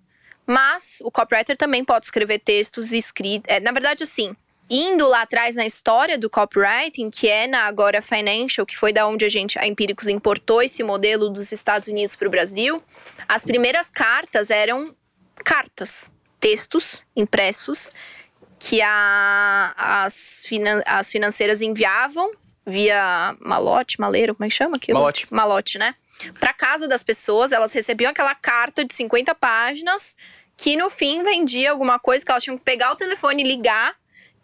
mas o copywriter também pode escrever textos escritos. É, na verdade, assim, indo lá atrás na história do copywriting, que é na Agora Financial, que foi da onde a gente, a Empíricos, importou esse modelo dos Estados Unidos para o Brasil, as primeiras cartas eram cartas, textos impressos que a, as, finan, as financeiras enviavam via malote, maleiro, como é que chama aquilo?
Malote.
Malote, né? Para casa das pessoas, elas recebiam aquela carta de 50 páginas que no fim vendia alguma coisa que elas tinham que pegar o telefone, ligar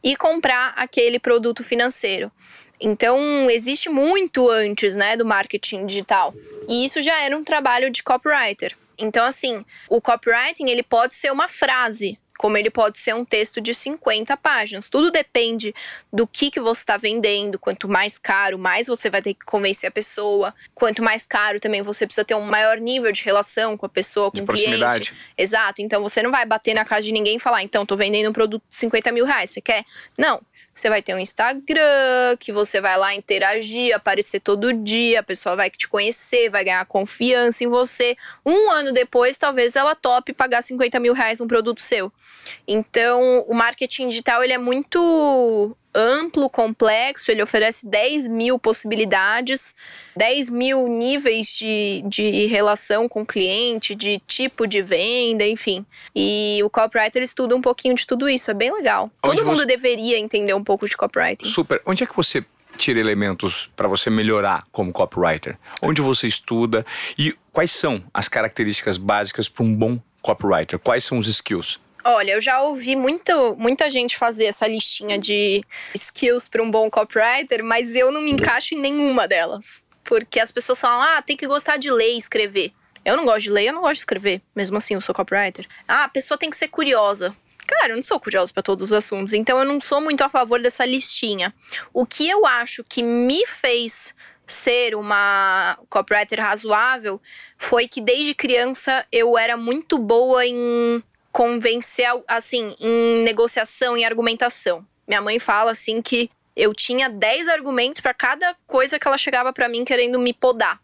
e comprar aquele produto financeiro. Então, existe muito antes, né, do marketing digital. E isso já era um trabalho de copywriter. Então, assim, o copywriting ele pode ser uma frase, como ele pode ser um texto de 50 páginas. Tudo depende do que, que você está vendendo. Quanto mais caro, mais você vai ter que convencer a pessoa. Quanto mais caro, também você precisa ter um maior nível de relação com a pessoa, com de o cliente. Exato. Então você não vai bater na casa de ninguém e falar, então, tô vendendo um produto de 50 mil reais. Você quer? Não. Você vai ter um Instagram, que você vai lá interagir, aparecer todo dia, a pessoa vai te conhecer, vai ganhar confiança em você. Um ano depois, talvez ela tope pagar 50 mil reais um produto seu. Então, o marketing digital ele é muito amplo, complexo, ele oferece 10 mil possibilidades, 10 mil níveis de, de relação com o cliente, de tipo de venda, enfim. E o copywriter estuda um pouquinho de tudo isso, é bem legal. Onde Todo mundo você... deveria entender um pouco de copywriting.
Super. Onde é que você tira elementos para você melhorar como copywriter? Onde você estuda e quais são as características básicas para um bom copywriter? Quais são os skills?
Olha, eu já ouvi muito, muita gente fazer essa listinha de skills para um bom copywriter, mas eu não me encaixo em nenhuma delas. Porque as pessoas falam, ah, tem que gostar de ler e escrever. Eu não gosto de ler, eu não gosto de escrever. Mesmo assim, eu sou copywriter. Ah, a pessoa tem que ser curiosa. Cara, eu não sou curiosa para todos os assuntos, então eu não sou muito a favor dessa listinha. O que eu acho que me fez ser uma copywriter razoável foi que desde criança eu era muito boa em convencer, assim, em negociação, em argumentação. Minha mãe fala assim que eu tinha 10 argumentos para cada coisa que ela chegava para mim querendo me podar.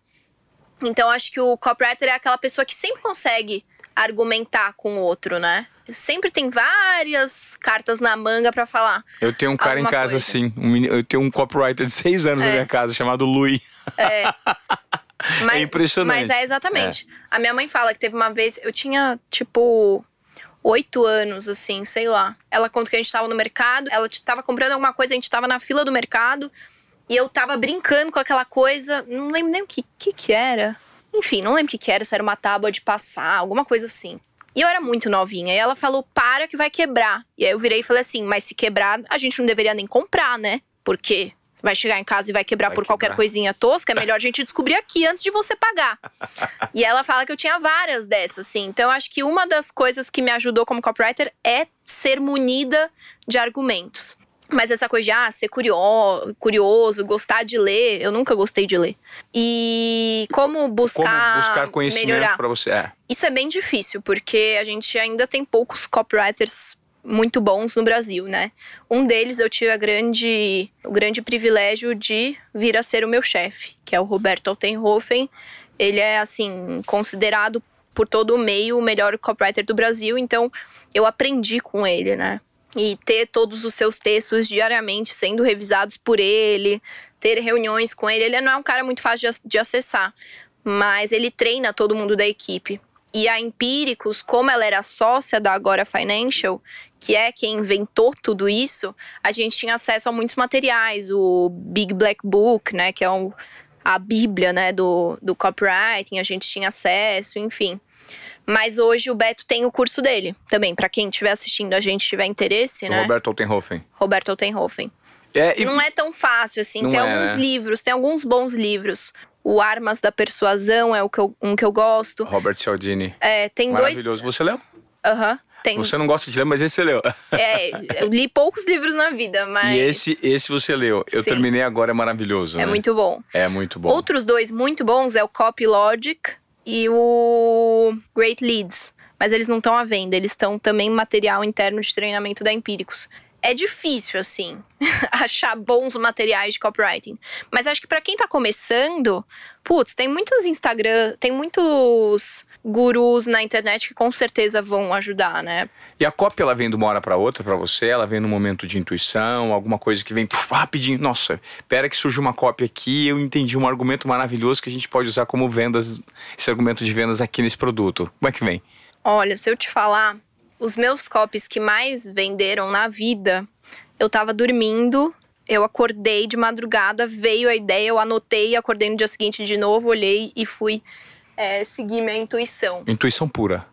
Então acho que o copywriter é aquela pessoa que sempre consegue argumentar com o outro, né? Sempre tem várias cartas na manga para falar.
Eu tenho um cara em casa
coisa.
assim, um eu tenho um copywriter de seis anos
É.
na minha casa chamado Lui.
É. (laughs) Mas,
É impressionante.
Mas é exatamente. A minha mãe fala que teve uma vez, eu tinha tipo oito anos, assim, sei lá. Ela conta que a gente tava no mercado, ela tava comprando alguma coisa, a gente tava na fila do mercado e eu tava brincando com aquela coisa, não lembro nem o que que, que era. Enfim, não lembro o que, que era, se era uma tábua de passar, alguma coisa assim. E eu era muito novinha. E ela falou: para que vai quebrar. E aí eu virei e falei assim: mas se quebrar, a gente não deveria nem comprar, né? Porque vai chegar em casa e vai quebrar
Vai
por qualquer
quebrar.
coisinha tosca, é melhor a gente descobrir aqui antes de você pagar. (laughs) e ela fala que eu tinha várias dessas, assim. Então, acho que uma das coisas que me ajudou como copywriter é ser munida de argumentos. Mas essa coisa de ah, ser curio- curioso, gostar de ler, eu nunca gostei de ler. E como buscar,
Como buscar conhecimento para você. É.
Isso é bem difícil, porque a gente ainda tem poucos copywriters muito bons no Brasil, né? Um deles eu tive a grande, o grande privilégio de vir a ser o meu chefe, que é o Roberto Altenhofen. Ele é, assim, considerado por todo o meio o melhor copywriter do Brasil, então eu aprendi com ele, né? E ter todos os seus textos diariamente sendo revisados por ele, ter reuniões com ele. Ele não é um cara muito fácil de, acessar, mas ele treina todo mundo da equipe. E a Empíricos, como ela era sócia da Agora Financial, que é quem inventou tudo isso, a gente tinha acesso a muitos materiais, o Big Black Book, né, que é um, a bíblia, né, do, do copywriting, a gente tinha acesso, enfim. Mas hoje o Beto tem o curso dele também, para quem estiver assistindo a gente tiver interesse, né?
Roberto Altenhofen.
Roberto Altenhofen.
É, e
Não é tão fácil assim.
Não
tem
é,
alguns
né?
livros, tem alguns bons livros. O Armas da Persuasão é o que eu, um que eu gosto.
Robert Cialdini.
É, tem dois.
Maravilhoso. Você leu?
Aham. tem.
Você não gosta de ler, mas esse você leu.
É, eu li poucos livros na vida, mas
E esse, esse você leu. Eu
Sim.
terminei agora, é maravilhoso.
é
né?
muito bom.
É muito bom.
Outros dois muito bons é o Copy Logic e o Great Leads. Mas eles não estão à venda, eles estão também em material interno de treinamento da Empíricos. É difícil, assim, (laughs) achar bons materiais de copywriting. Mas acho que pra quem tá começando, putz, tem muitos Instagram, tem muitos gurus na internet que com certeza vão ajudar, né?
E a cópia, ela vem de uma hora para outra para você? Ela vem num momento de intuição, alguma coisa que vem puf, rapidinho. Nossa, espera que surge uma cópia aqui eu entendi um argumento maravilhoso que a gente pode usar como vendas, esse argumento de vendas aqui nesse produto. Como é que vem?
Olha, se eu te falar, os meus copies que mais venderam na vida, eu tava dormindo, eu acordei de madrugada, veio a ideia, eu anotei, acordei no dia seguinte de novo, olhei e fui é, seguir minha intuição.
Intuição pura.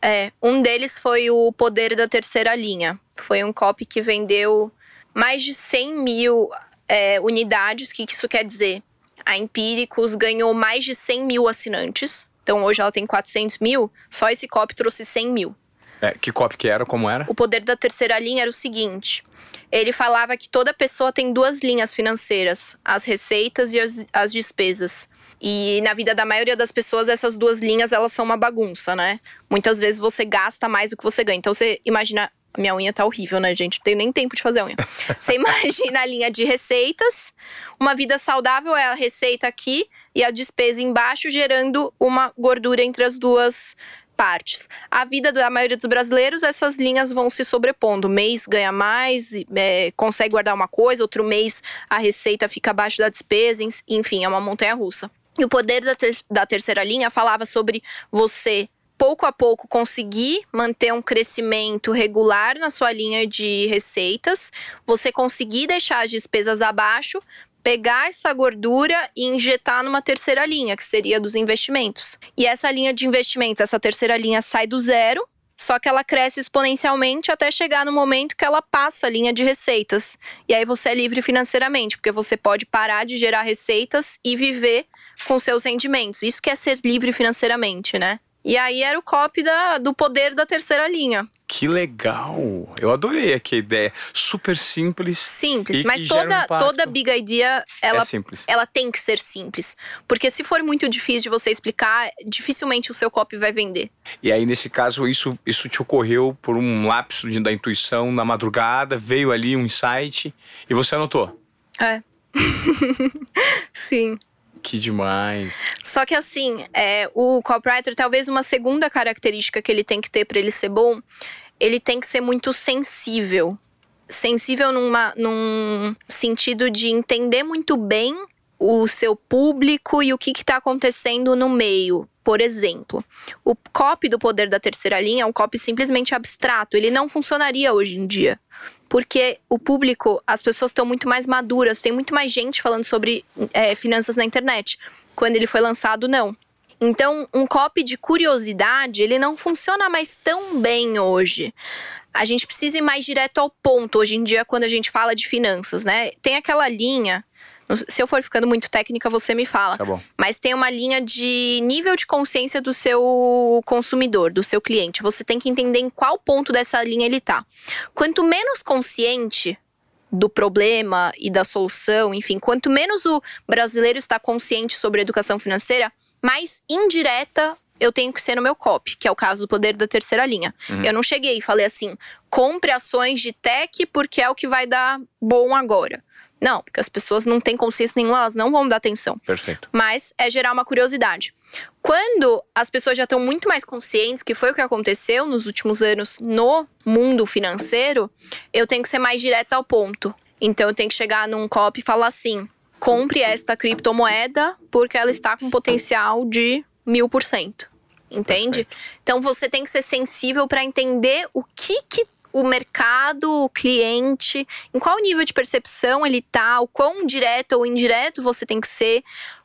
É, um deles foi o Poder da Terceira Linha. Foi um copy que vendeu mais de 100 mil é, unidades. O que isso quer dizer? A Empíricos ganhou mais de 100 mil assinantes. Então hoje ela tem 400 mil. Só esse copy trouxe 100 mil.
É, que cópia que era? Como era?
O poder da terceira linha era o seguinte: ele falava que toda pessoa tem duas linhas financeiras, as receitas e as, as despesas. E na vida da maioria das pessoas, essas duas linhas elas são uma bagunça, né? Muitas vezes você gasta mais do que você ganha. Então você imagina. Minha unha tá horrível, né, gente? Não tenho nem tempo de fazer a unha. (laughs) Você imagina a linha de receitas. Uma vida saudável é a receita aqui e a despesa embaixo, gerando uma gordura entre as duas partes. A vida da maioria dos brasileiros, essas linhas vão se sobrepondo. Mês ganha mais, é, consegue guardar uma coisa, outro mês a receita fica abaixo da despesa, enfim, é uma montanha russa. E o poder da, ter da terceira linha falava sobre você pouco a pouco conseguir manter um crescimento regular na sua linha de receitas, você conseguir deixar as despesas abaixo, pegar essa gordura e injetar numa terceira linha, que seria dos investimentos. E essa linha de investimentos, essa terceira linha sai do zero, só que ela cresce exponencialmente até chegar no momento que ela passa a linha de receitas. E aí você é livre financeiramente, porque você pode parar de gerar receitas e viver com seus rendimentos. Isso que é ser livre financeiramente, né? E aí era o copy da, do poder da terceira linha,
Que legal! Eu adorei aqui a ideia. Super simples.
Simples, mas
gera um
toda, toda big idea, ela
é simples.
ela tem que ser simples. Porque se for muito difícil de você explicar, dificilmente o seu copy vai vender.
E aí, nesse caso, isso, isso te ocorreu por um lapso de- da intuição na madrugada, veio ali um insight e você anotou.
É. (laughs) Sim.
Que demais.
Só que assim, é, o copywriter, talvez uma segunda característica que ele tem que ter para ele ser bom, ele tem que ser muito sensível. Sensível numa, num sentido de entender muito bem o seu público e o que está acontecendo no meio. Por exemplo, o copy do poder da terceira linha é um copy simplesmente abstrato. Ele não funcionaria hoje em dia. Porque o público, as pessoas estão muito mais maduras, tem muito mais gente falando sobre é, finanças na internet. Quando ele foi lançado, não. Então, um copy de curiosidade, ele não funciona mais tão bem hoje. A gente precisa ir mais direto ao ponto hoje em dia quando a gente fala de finanças, né? Tem aquela linha. Se eu for ficando muito técnica, você me fala.
Tá bom.
Mas tem uma linha de nível de consciência do seu consumidor, do seu cliente. Você tem que entender em qual ponto dessa linha ele tá. Quanto menos consciente do problema e da solução, enfim, quanto menos o brasileiro está consciente sobre educação financeira, mais indireta eu tenho que ser no meu copy, que é o caso do poder da terceira linha. Eu não cheguei e falei assim: compre ações de tech porque é o que vai dar bom agora. Não, porque as pessoas não têm consciência nenhuma, elas não vão dar atenção
Perfeito.
mas é gerar uma curiosidade. Quando as pessoas já estão muito mais conscientes, que foi o que aconteceu nos últimos anos no mundo financeiro, eu tenho que ser mais direta ao ponto. Então eu tenho que chegar num copy e falar assim: compre esta criptomoeda porque ela está com potencial de mil por cento. Entende? Então você tem que ser sensível para entender o que, que o mercado, o cliente, em qual nível de percepção ele tá, o quão direto ou indireto você tem que ser,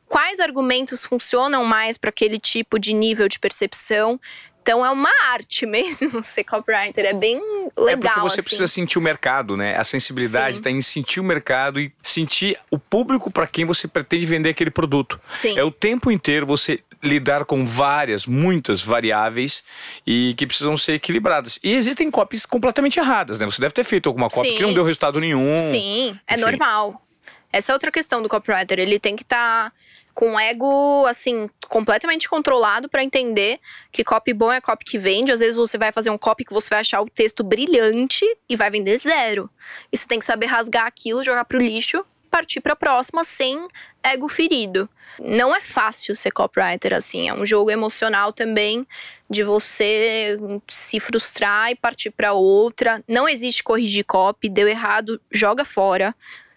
quais argumentos funcionam mais para aquele tipo de nível de percepção. Então é uma arte (laughs) mesmo ser copywriter, é bem legal.
é porque você
assim.
precisa sentir o mercado, né? A sensibilidade está em sentir o mercado e sentir o público para quem você pretende vender aquele produto.
Sim.
É o tempo inteiro você lidar com várias, muitas variáveis e que precisam ser equilibradas. E existem copies completamente erradas, né? Você deve ter feito alguma copy
Sim.
que não deu resultado nenhum.
Sim, é
Enfim.
normal. Essa é outra questão do copywriter. Ele tem que estar com ego, assim, completamente controlado para entender que copy bom é copy que vende. Às vezes você vai fazer um copy que você vai achar o texto brilhante e vai vender zero. E você tem que saber rasgar aquilo, jogar pro lixo, partir pra próxima sem ego ferido. Não é fácil ser copywriter assim, é um jogo emocional também de você se frustrar e partir pra outra. Não existe corrigir copy, deu errado, joga fora,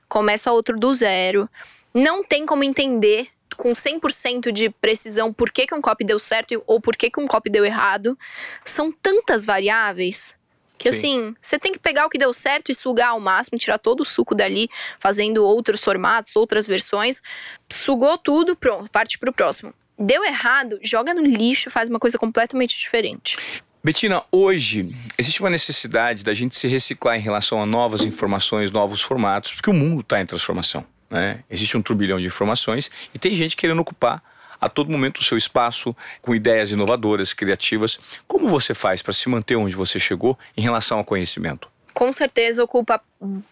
começa outro do zero. Não tem como entender com 100% de precisão por que, que um copy deu certo ou por que, que um copy deu errado. São tantas variáveis que
Sim.
assim, você tem que pegar o que deu certo e sugar ao máximo, tirar todo o suco dali, fazendo outros formatos, outras versões. Sugou tudo, pronto, parte pro próximo. Deu errado, joga no lixo, faz uma coisa completamente diferente.
Betina, hoje existe uma necessidade da gente se reciclar em relação a novas informações, novos formatos, porque o mundo está em transformação. Né? Existe um turbilhão de informações e tem gente querendo ocupar a todo momento o seu espaço com ideias inovadoras, criativas. Como você faz para se manter onde você chegou em relação ao conhecimento?
Com certeza ocupa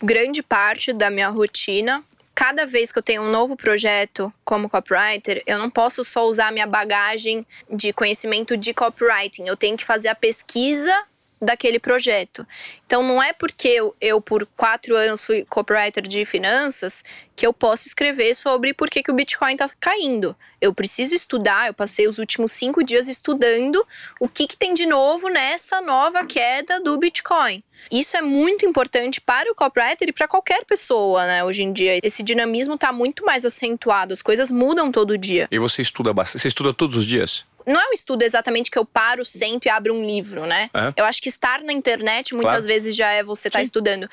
grande parte da minha rotina. Cada vez que eu tenho um novo projeto como copywriter, eu não posso só usar minha bagagem de conhecimento de copywriting. Eu tenho que fazer a pesquisa daquele projeto. Então não é porque eu, eu, por quatro anos fui copywriter de finanças que eu posso escrever sobre por que, que o Bitcoin está caindo. Eu preciso estudar, eu passei os últimos cinco dias estudando o que, que tem de novo nessa nova queda do Bitcoin. Isso é muito importante para o copywriter e para qualquer pessoa, né? Hoje em dia, esse dinamismo está muito mais acentuado, as coisas mudam todo dia.
E você estuda bastante? Você estuda todos os dias?
Não é um estudo exatamente que eu paro, sento e abro um livro, né?
É.
Eu acho que estar na internet muitas
Claro.
vezes já é você estar
Sim.
estudando,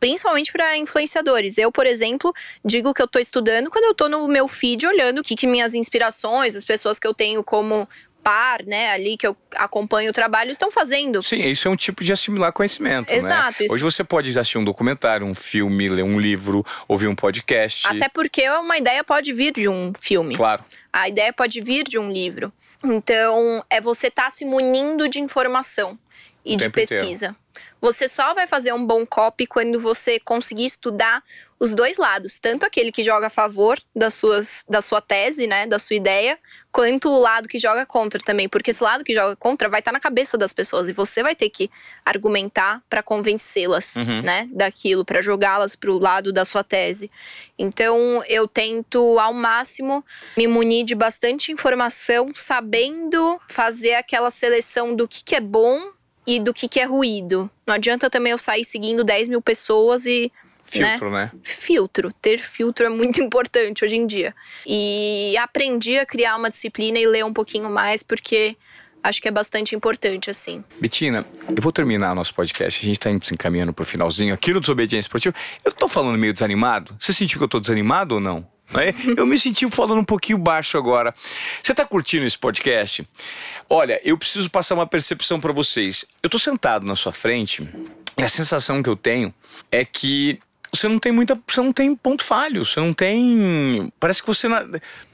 principalmente para influenciadores. Eu, por exemplo, digo que eu tô estudando quando eu tô no meu feed olhando o que, que minhas inspirações, as pessoas que eu tenho como par, né, ali que eu acompanho o trabalho estão fazendo.
Sim, isso é um tipo de assimilar conhecimento.
Exato,
Né?
isso-
Hoje você pode assistir um documentário, um filme, ler um livro, ouvir um podcast.
Até porque uma ideia pode vir de um filme.
Claro.
A ideia pode vir de um livro. Então, é você estar se munindo de informação. e de pesquisa. Inteiro. Você só vai fazer um bom copy quando você conseguir estudar os dois lados, tanto aquele que joga a favor das suas, da sua tese, né, da sua ideia, quanto o lado que joga contra também, porque esse lado que joga contra vai estar tá na cabeça das pessoas e você vai ter que argumentar para convencê-las, uhum. né, daquilo, para jogá-las para o lado da sua tese. Então, eu tento ao máximo me munir de bastante informação, sabendo fazer aquela seleção do que, que é bom e do que, que é ruído. Não adianta também eu sair seguindo 10 mil pessoas e
Filtro, né? né?
Filtro. Ter filtro é muito (laughs) importante hoje em dia. E aprendi a criar uma disciplina e ler um pouquinho mais, porque acho que é bastante importante, assim.
Betina, eu vou terminar nosso podcast. A gente tá se encaminhando pro finalzinho aqui no Desobediência Esportiva. Eu tô falando meio desanimado? Você sentiu que eu tô desanimado ou não? Eu me senti falando um pouquinho baixo agora. Você tá curtindo esse podcast? Olha, eu preciso passar uma percepção para vocês. Eu tô sentado na sua frente e a sensação que eu tenho é que você não tem muita. Você não tem ponto falho. Você não tem. Parece que você.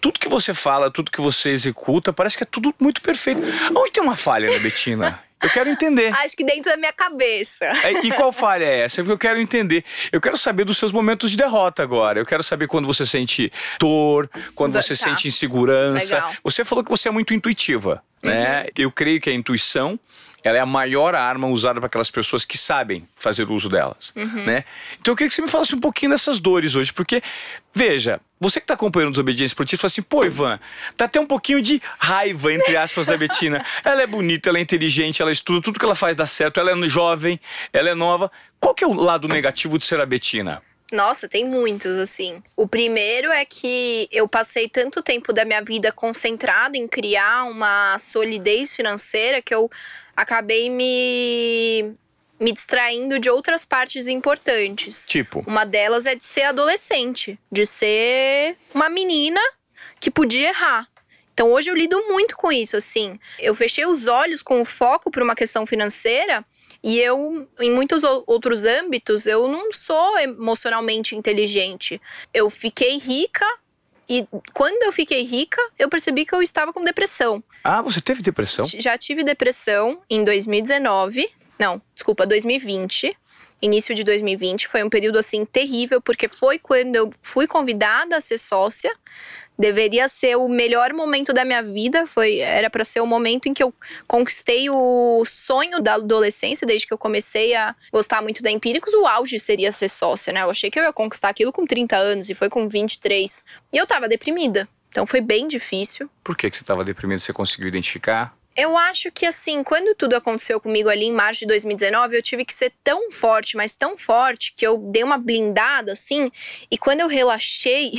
Tudo que você fala, tudo que você executa, parece que é tudo muito perfeito. Onde tem uma falha, né, Betina? (laughs) Eu quero entender.
Acho que dentro da minha cabeça.
É, e qual falha é essa? É porque eu quero entender. Eu quero saber dos seus momentos de derrota agora. Eu quero saber quando você sente dor, quando você tá. sente insegurança. Legal. Você falou que você é muito intuitiva, né? Uhum. Eu creio que a intuição ela é a maior arma usada para aquelas pessoas que sabem fazer uso delas, uhum. né? Então eu queria que você me falasse um pouquinho dessas dores hoje, porque veja, você que está acompanhando os Obediência Esportiva, fala assim, pô, Ivan, tá até um pouquinho de raiva, entre aspas, da Betina. Ela é bonita, ela é inteligente, ela estuda, tudo que ela faz dá certo, ela é jovem, ela é nova. Qual que é o lado negativo de ser a Betina?
Nossa, tem muitos, assim. O primeiro é que eu passei tanto tempo da minha vida concentrada em criar uma solidez financeira que eu acabei me me distraindo de outras partes importantes.
Tipo?
Uma delas é de ser adolescente, de ser uma menina que podia errar. Então hoje eu lido muito com isso, assim. Eu fechei os olhos com o foco para uma questão financeira e eu, em muitos outros âmbitos, eu não sou emocionalmente inteligente. Eu fiquei rica e quando eu fiquei rica, eu percebi que eu estava com depressão.
Ah, você teve depressão?
Já tive depressão em 2019. Não, desculpa, 2020. Início de 2020 foi um período assim terrível, porque foi quando eu fui convidada a ser sócia deveria ser o melhor momento da minha vida. Foi, era para ser o momento em que eu conquistei o sonho da adolescência, desde que eu comecei a gostar muito da Empíricos. O auge seria ser sócia, né? Eu achei que eu ia conquistar aquilo com 30 anos e foi com 23. E eu tava deprimida. Então foi bem difícil.
Por que, que você estava deprimida? Você conseguiu identificar?
Eu acho que assim, quando tudo aconteceu comigo ali em março de 2019, eu tive que ser tão forte, mas tão forte, que eu dei uma blindada assim. E quando eu relaxei,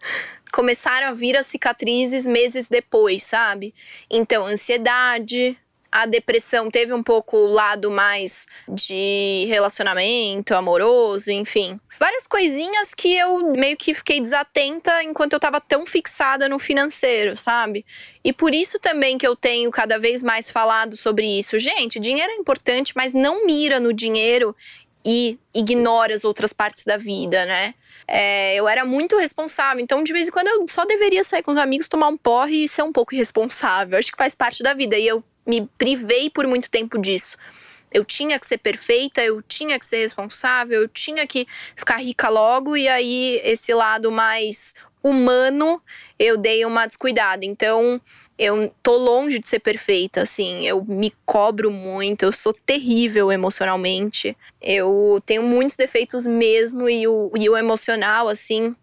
(laughs) começaram a vir as cicatrizes meses depois, sabe? Então, ansiedade, a depressão teve um pouco o lado mais de relacionamento amoroso, enfim. Várias coisinhas que eu meio que fiquei desatenta enquanto eu tava tão fixada no financeiro, sabe? E por isso também que eu tenho cada vez mais falado sobre isso. Gente, dinheiro é importante, mas não mira no dinheiro e ignora as outras partes da vida, né? É, eu era muito responsável, então de vez em quando eu só deveria sair com os amigos, tomar um porre e ser um pouco irresponsável. Acho que faz parte da vida e eu me privei por muito tempo disso. Eu tinha que ser perfeita, eu tinha que ser responsável, eu tinha que ficar rica logo, e aí esse lado mais humano eu dei uma descuidada. Então, eu tô longe de ser perfeita, assim. Eu me cobro muito, eu sou terrível emocionalmente. Eu tenho muitos defeitos mesmo, e o, e o emocional, assim,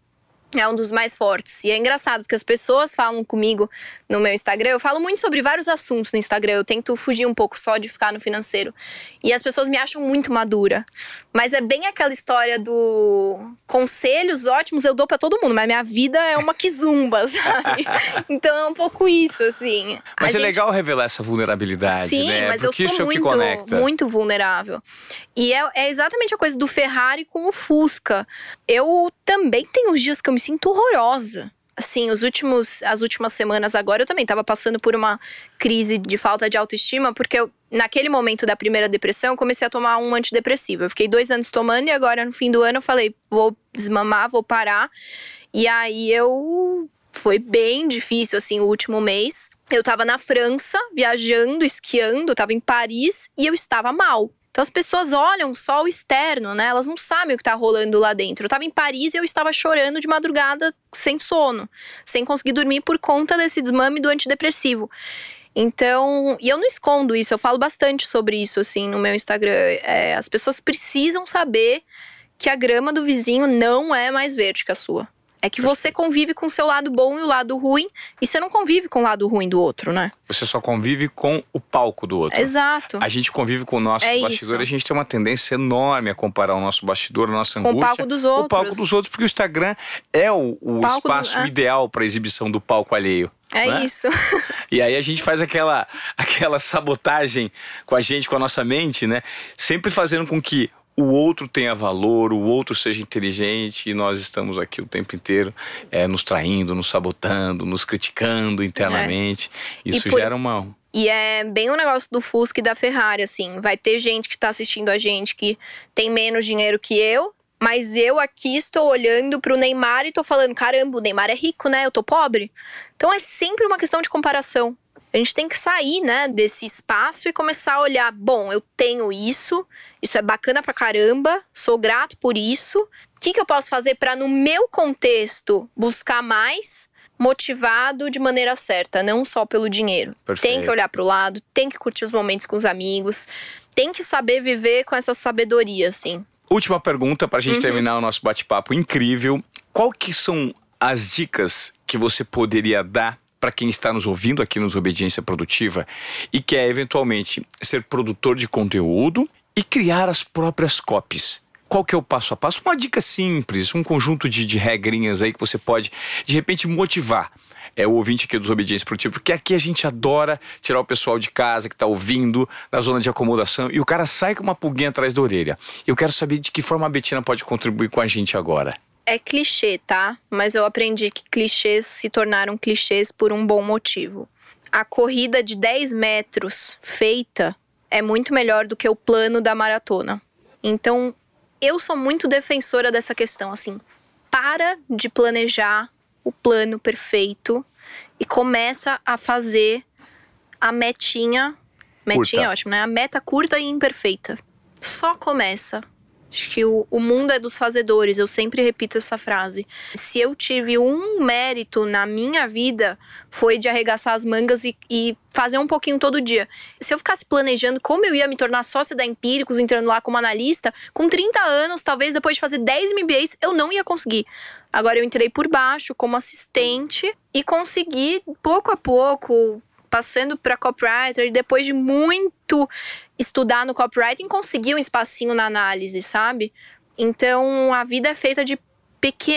é um dos mais fortes. E é engraçado, porque as pessoas falam comigo no meu Instagram. Eu falo muito sobre vários assuntos no Instagram. Eu tento fugir um pouco só de ficar no financeiro. E as pessoas me acham muito madura. Mas é bem aquela história do conselhos ótimos eu dou para todo mundo, mas minha vida é uma quizumba, (laughs) sabe? então é um pouco isso, assim.
Mas A é gente... legal revelar essa vulnerabilidade,
Sim,
né?
mas porque eu sou é muito, muito vulnerável. E é, é exatamente a coisa do Ferrari com o Fusca. Eu também tenho os dias que eu me sinto horrorosa. Assim, os últimos, as últimas semanas agora eu também estava passando por uma crise de falta de autoestima, porque eu, naquele momento da primeira depressão eu comecei a tomar um antidepressivo. Eu fiquei dois anos tomando e agora no fim do ano eu falei, vou desmamar, vou parar. E aí eu foi bem difícil, assim, o último mês. eu tava na França, viajando, esquiando, tava em Paris e eu estava mal. Então as pessoas olham só o externo, né? Elas não sabem o que tá rolando lá dentro. Eu tava em Paris e eu estava chorando de madrugada sem sono, sem conseguir dormir por conta desse desmame do antidepressivo. Então, e eu não escondo isso, eu falo bastante sobre isso, assim, no meu Instagram. É, as pessoas precisam saber que a grama do vizinho não é mais verde que a sua. É que você convive com o seu lado bom e o lado ruim, e você não convive com o lado ruim do outro, né?
Você só convive com o palco do outro.
Exato.
A gente convive com o nosso
É
bastidor,
isso.
a gente tem uma tendência enorme a comparar o nosso bastidor, a nossa
Com o
angústia.
palco dos
Com o
outros.
palco dos outros, porque o Instagram é o, o
Palco do-
espaço
é.
ideal para exibição do palco alheio.
É
né?
isso. (laughs)
E aí a gente faz aquela, aquela sabotagem com a gente, com a nossa mente, né? Sempre fazendo com que o outro tenha valor, o outro seja inteligente e nós estamos aqui o tempo inteiro é, nos traindo, nos sabotando, nos criticando internamente. Isso
É. por-
gera uma.
E é bem o negócio do Fusca e da Ferrari, assim. Vai ter gente que tá assistindo a gente que tem menos dinheiro que eu. Mas eu aqui estou olhando pro Neymar e tô falando: caramba, o Neymar é rico, né? Eu tô pobre. Então é sempre uma questão de comparação. A gente tem que sair, né, desse espaço e começar a olhar: bom, eu tenho isso, isso é bacana pra caramba, sou grato por isso. O que, que eu posso fazer para, no meu contexto, buscar mais, motivado de maneira certa, não só pelo dinheiro? Tem
Perfeito.
que olhar pro lado, tem que curtir os momentos com os amigos, tem que saber viver com essa sabedoria, assim.
Última pergunta para a
Uhum.
gente terminar o nosso bate-papo incrível. Qual que são as dicas que você poderia dar para quem está nos ouvindo aqui nos Obediência Produtiva e quer eventualmente ser produtor de conteúdo e criar as próprias copies? Qual que é o passo a passo? Uma dica simples, um conjunto de, de regrinhas aí que você pode, de repente, motivar é o ouvinte aqui dos Obediência Produtiva, porque aqui a gente adora tirar o pessoal de casa que tá ouvindo, na zona de acomodação, e o cara sai com uma pulguinha atrás da orelha. Eu quero saber de que forma a Betina pode contribuir com a gente agora.
É clichê, tá? Mas eu aprendi que clichês se tornaram clichês por um bom motivo. A corrida de 10 metros feita é muito melhor do que o plano da maratona. Então, eu sou muito defensora dessa questão, assim. Para de planejar o plano perfeito e começa a fazer a metinha. Metinha é
Curta.
ótimo, né? A meta curta e imperfeita. Só começa. Acho que o, o mundo é dos fazedores, eu sempre repito essa frase. Se eu tive um mérito na minha vida, foi de arregaçar as mangas e, e fazer um pouquinho todo dia. Se eu ficasse planejando como eu ia me tornar sócia da Empíricos, entrando lá como analista, com 30 anos, talvez depois de fazer 10 MBAs, eu não ia conseguir. Agora eu entrei por baixo como assistente e consegui, pouco a pouco, passando para copywriter, depois de muito estudar no copywriting, conseguir um espacinho na análise, sabe? Então a vida é feita de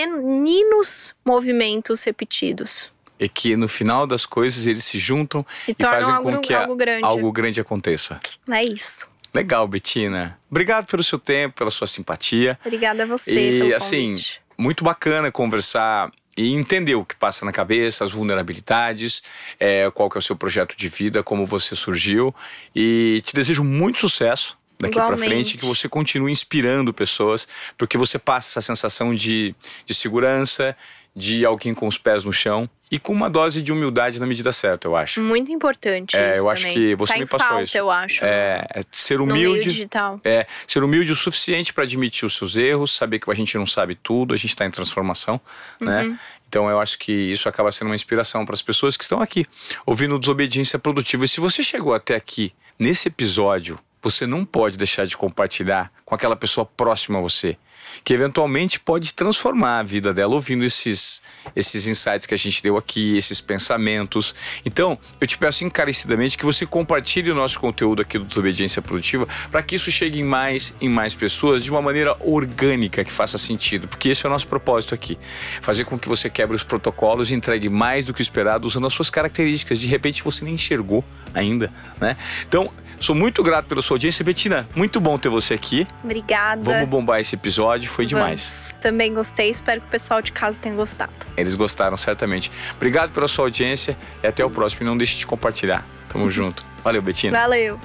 pequeninos movimentos repetidos.
E que no final das coisas eles se juntam
E
e, fazem
algo-
com que
algo grande.
algo grande aconteça.
É isso.
Legal, Betina. Obrigado pelo seu tempo, pela sua simpatia.
Obrigada a você
E, assim, muito bacana conversar e entender o que passa na cabeça, as vulnerabilidades, é, qual que é o seu projeto de vida, como você surgiu. E te desejo muito sucesso daqui para frente, que você continue inspirando pessoas, porque você passa essa sensação de, de segurança, de alguém com os pés no chão e com uma dose de humildade na medida certa, eu acho.
Muito importante
É, eu acho
também.
que você
tá
me passou
falta,
isso.
eu acho.
É, é ser humilde. É, ser humilde o suficiente para admitir os seus erros, saber que a gente não sabe tudo, a gente está em transformação,
Uhum.
né? Então eu acho que isso acaba sendo uma inspiração para as pessoas que estão aqui ouvindo Desobediência Produtiva. E se você chegou até aqui nesse episódio, você não pode deixar de compartilhar com aquela pessoa próxima a você, que eventualmente pode transformar a vida dela ouvindo esses esses insights que a gente deu aqui, esses pensamentos. Então, eu te peço encarecidamente que você compartilhe o nosso conteúdo aqui do Desobediência Produtiva para que isso chegue em mais e mais pessoas de uma maneira orgânica que faça sentido, porque esse é o nosso propósito aqui, fazer com que você quebre os protocolos e entregue mais do que o esperado usando as suas características. De repente você nem enxergou ainda, né? Então, sou muito grato pela sua audiência, Betina. Muito bom ter você aqui.
Obrigada.
Vamos bombar esse episódio, foi demais.
Vamos. Também gostei, espero que o pessoal de casa tenha gostado.
Eles gostaram, certamente. Obrigado pela sua audiência e até o próximo. E não deixe de compartilhar. Tamo (laughs) junto. Valeu, Betina.
Valeu.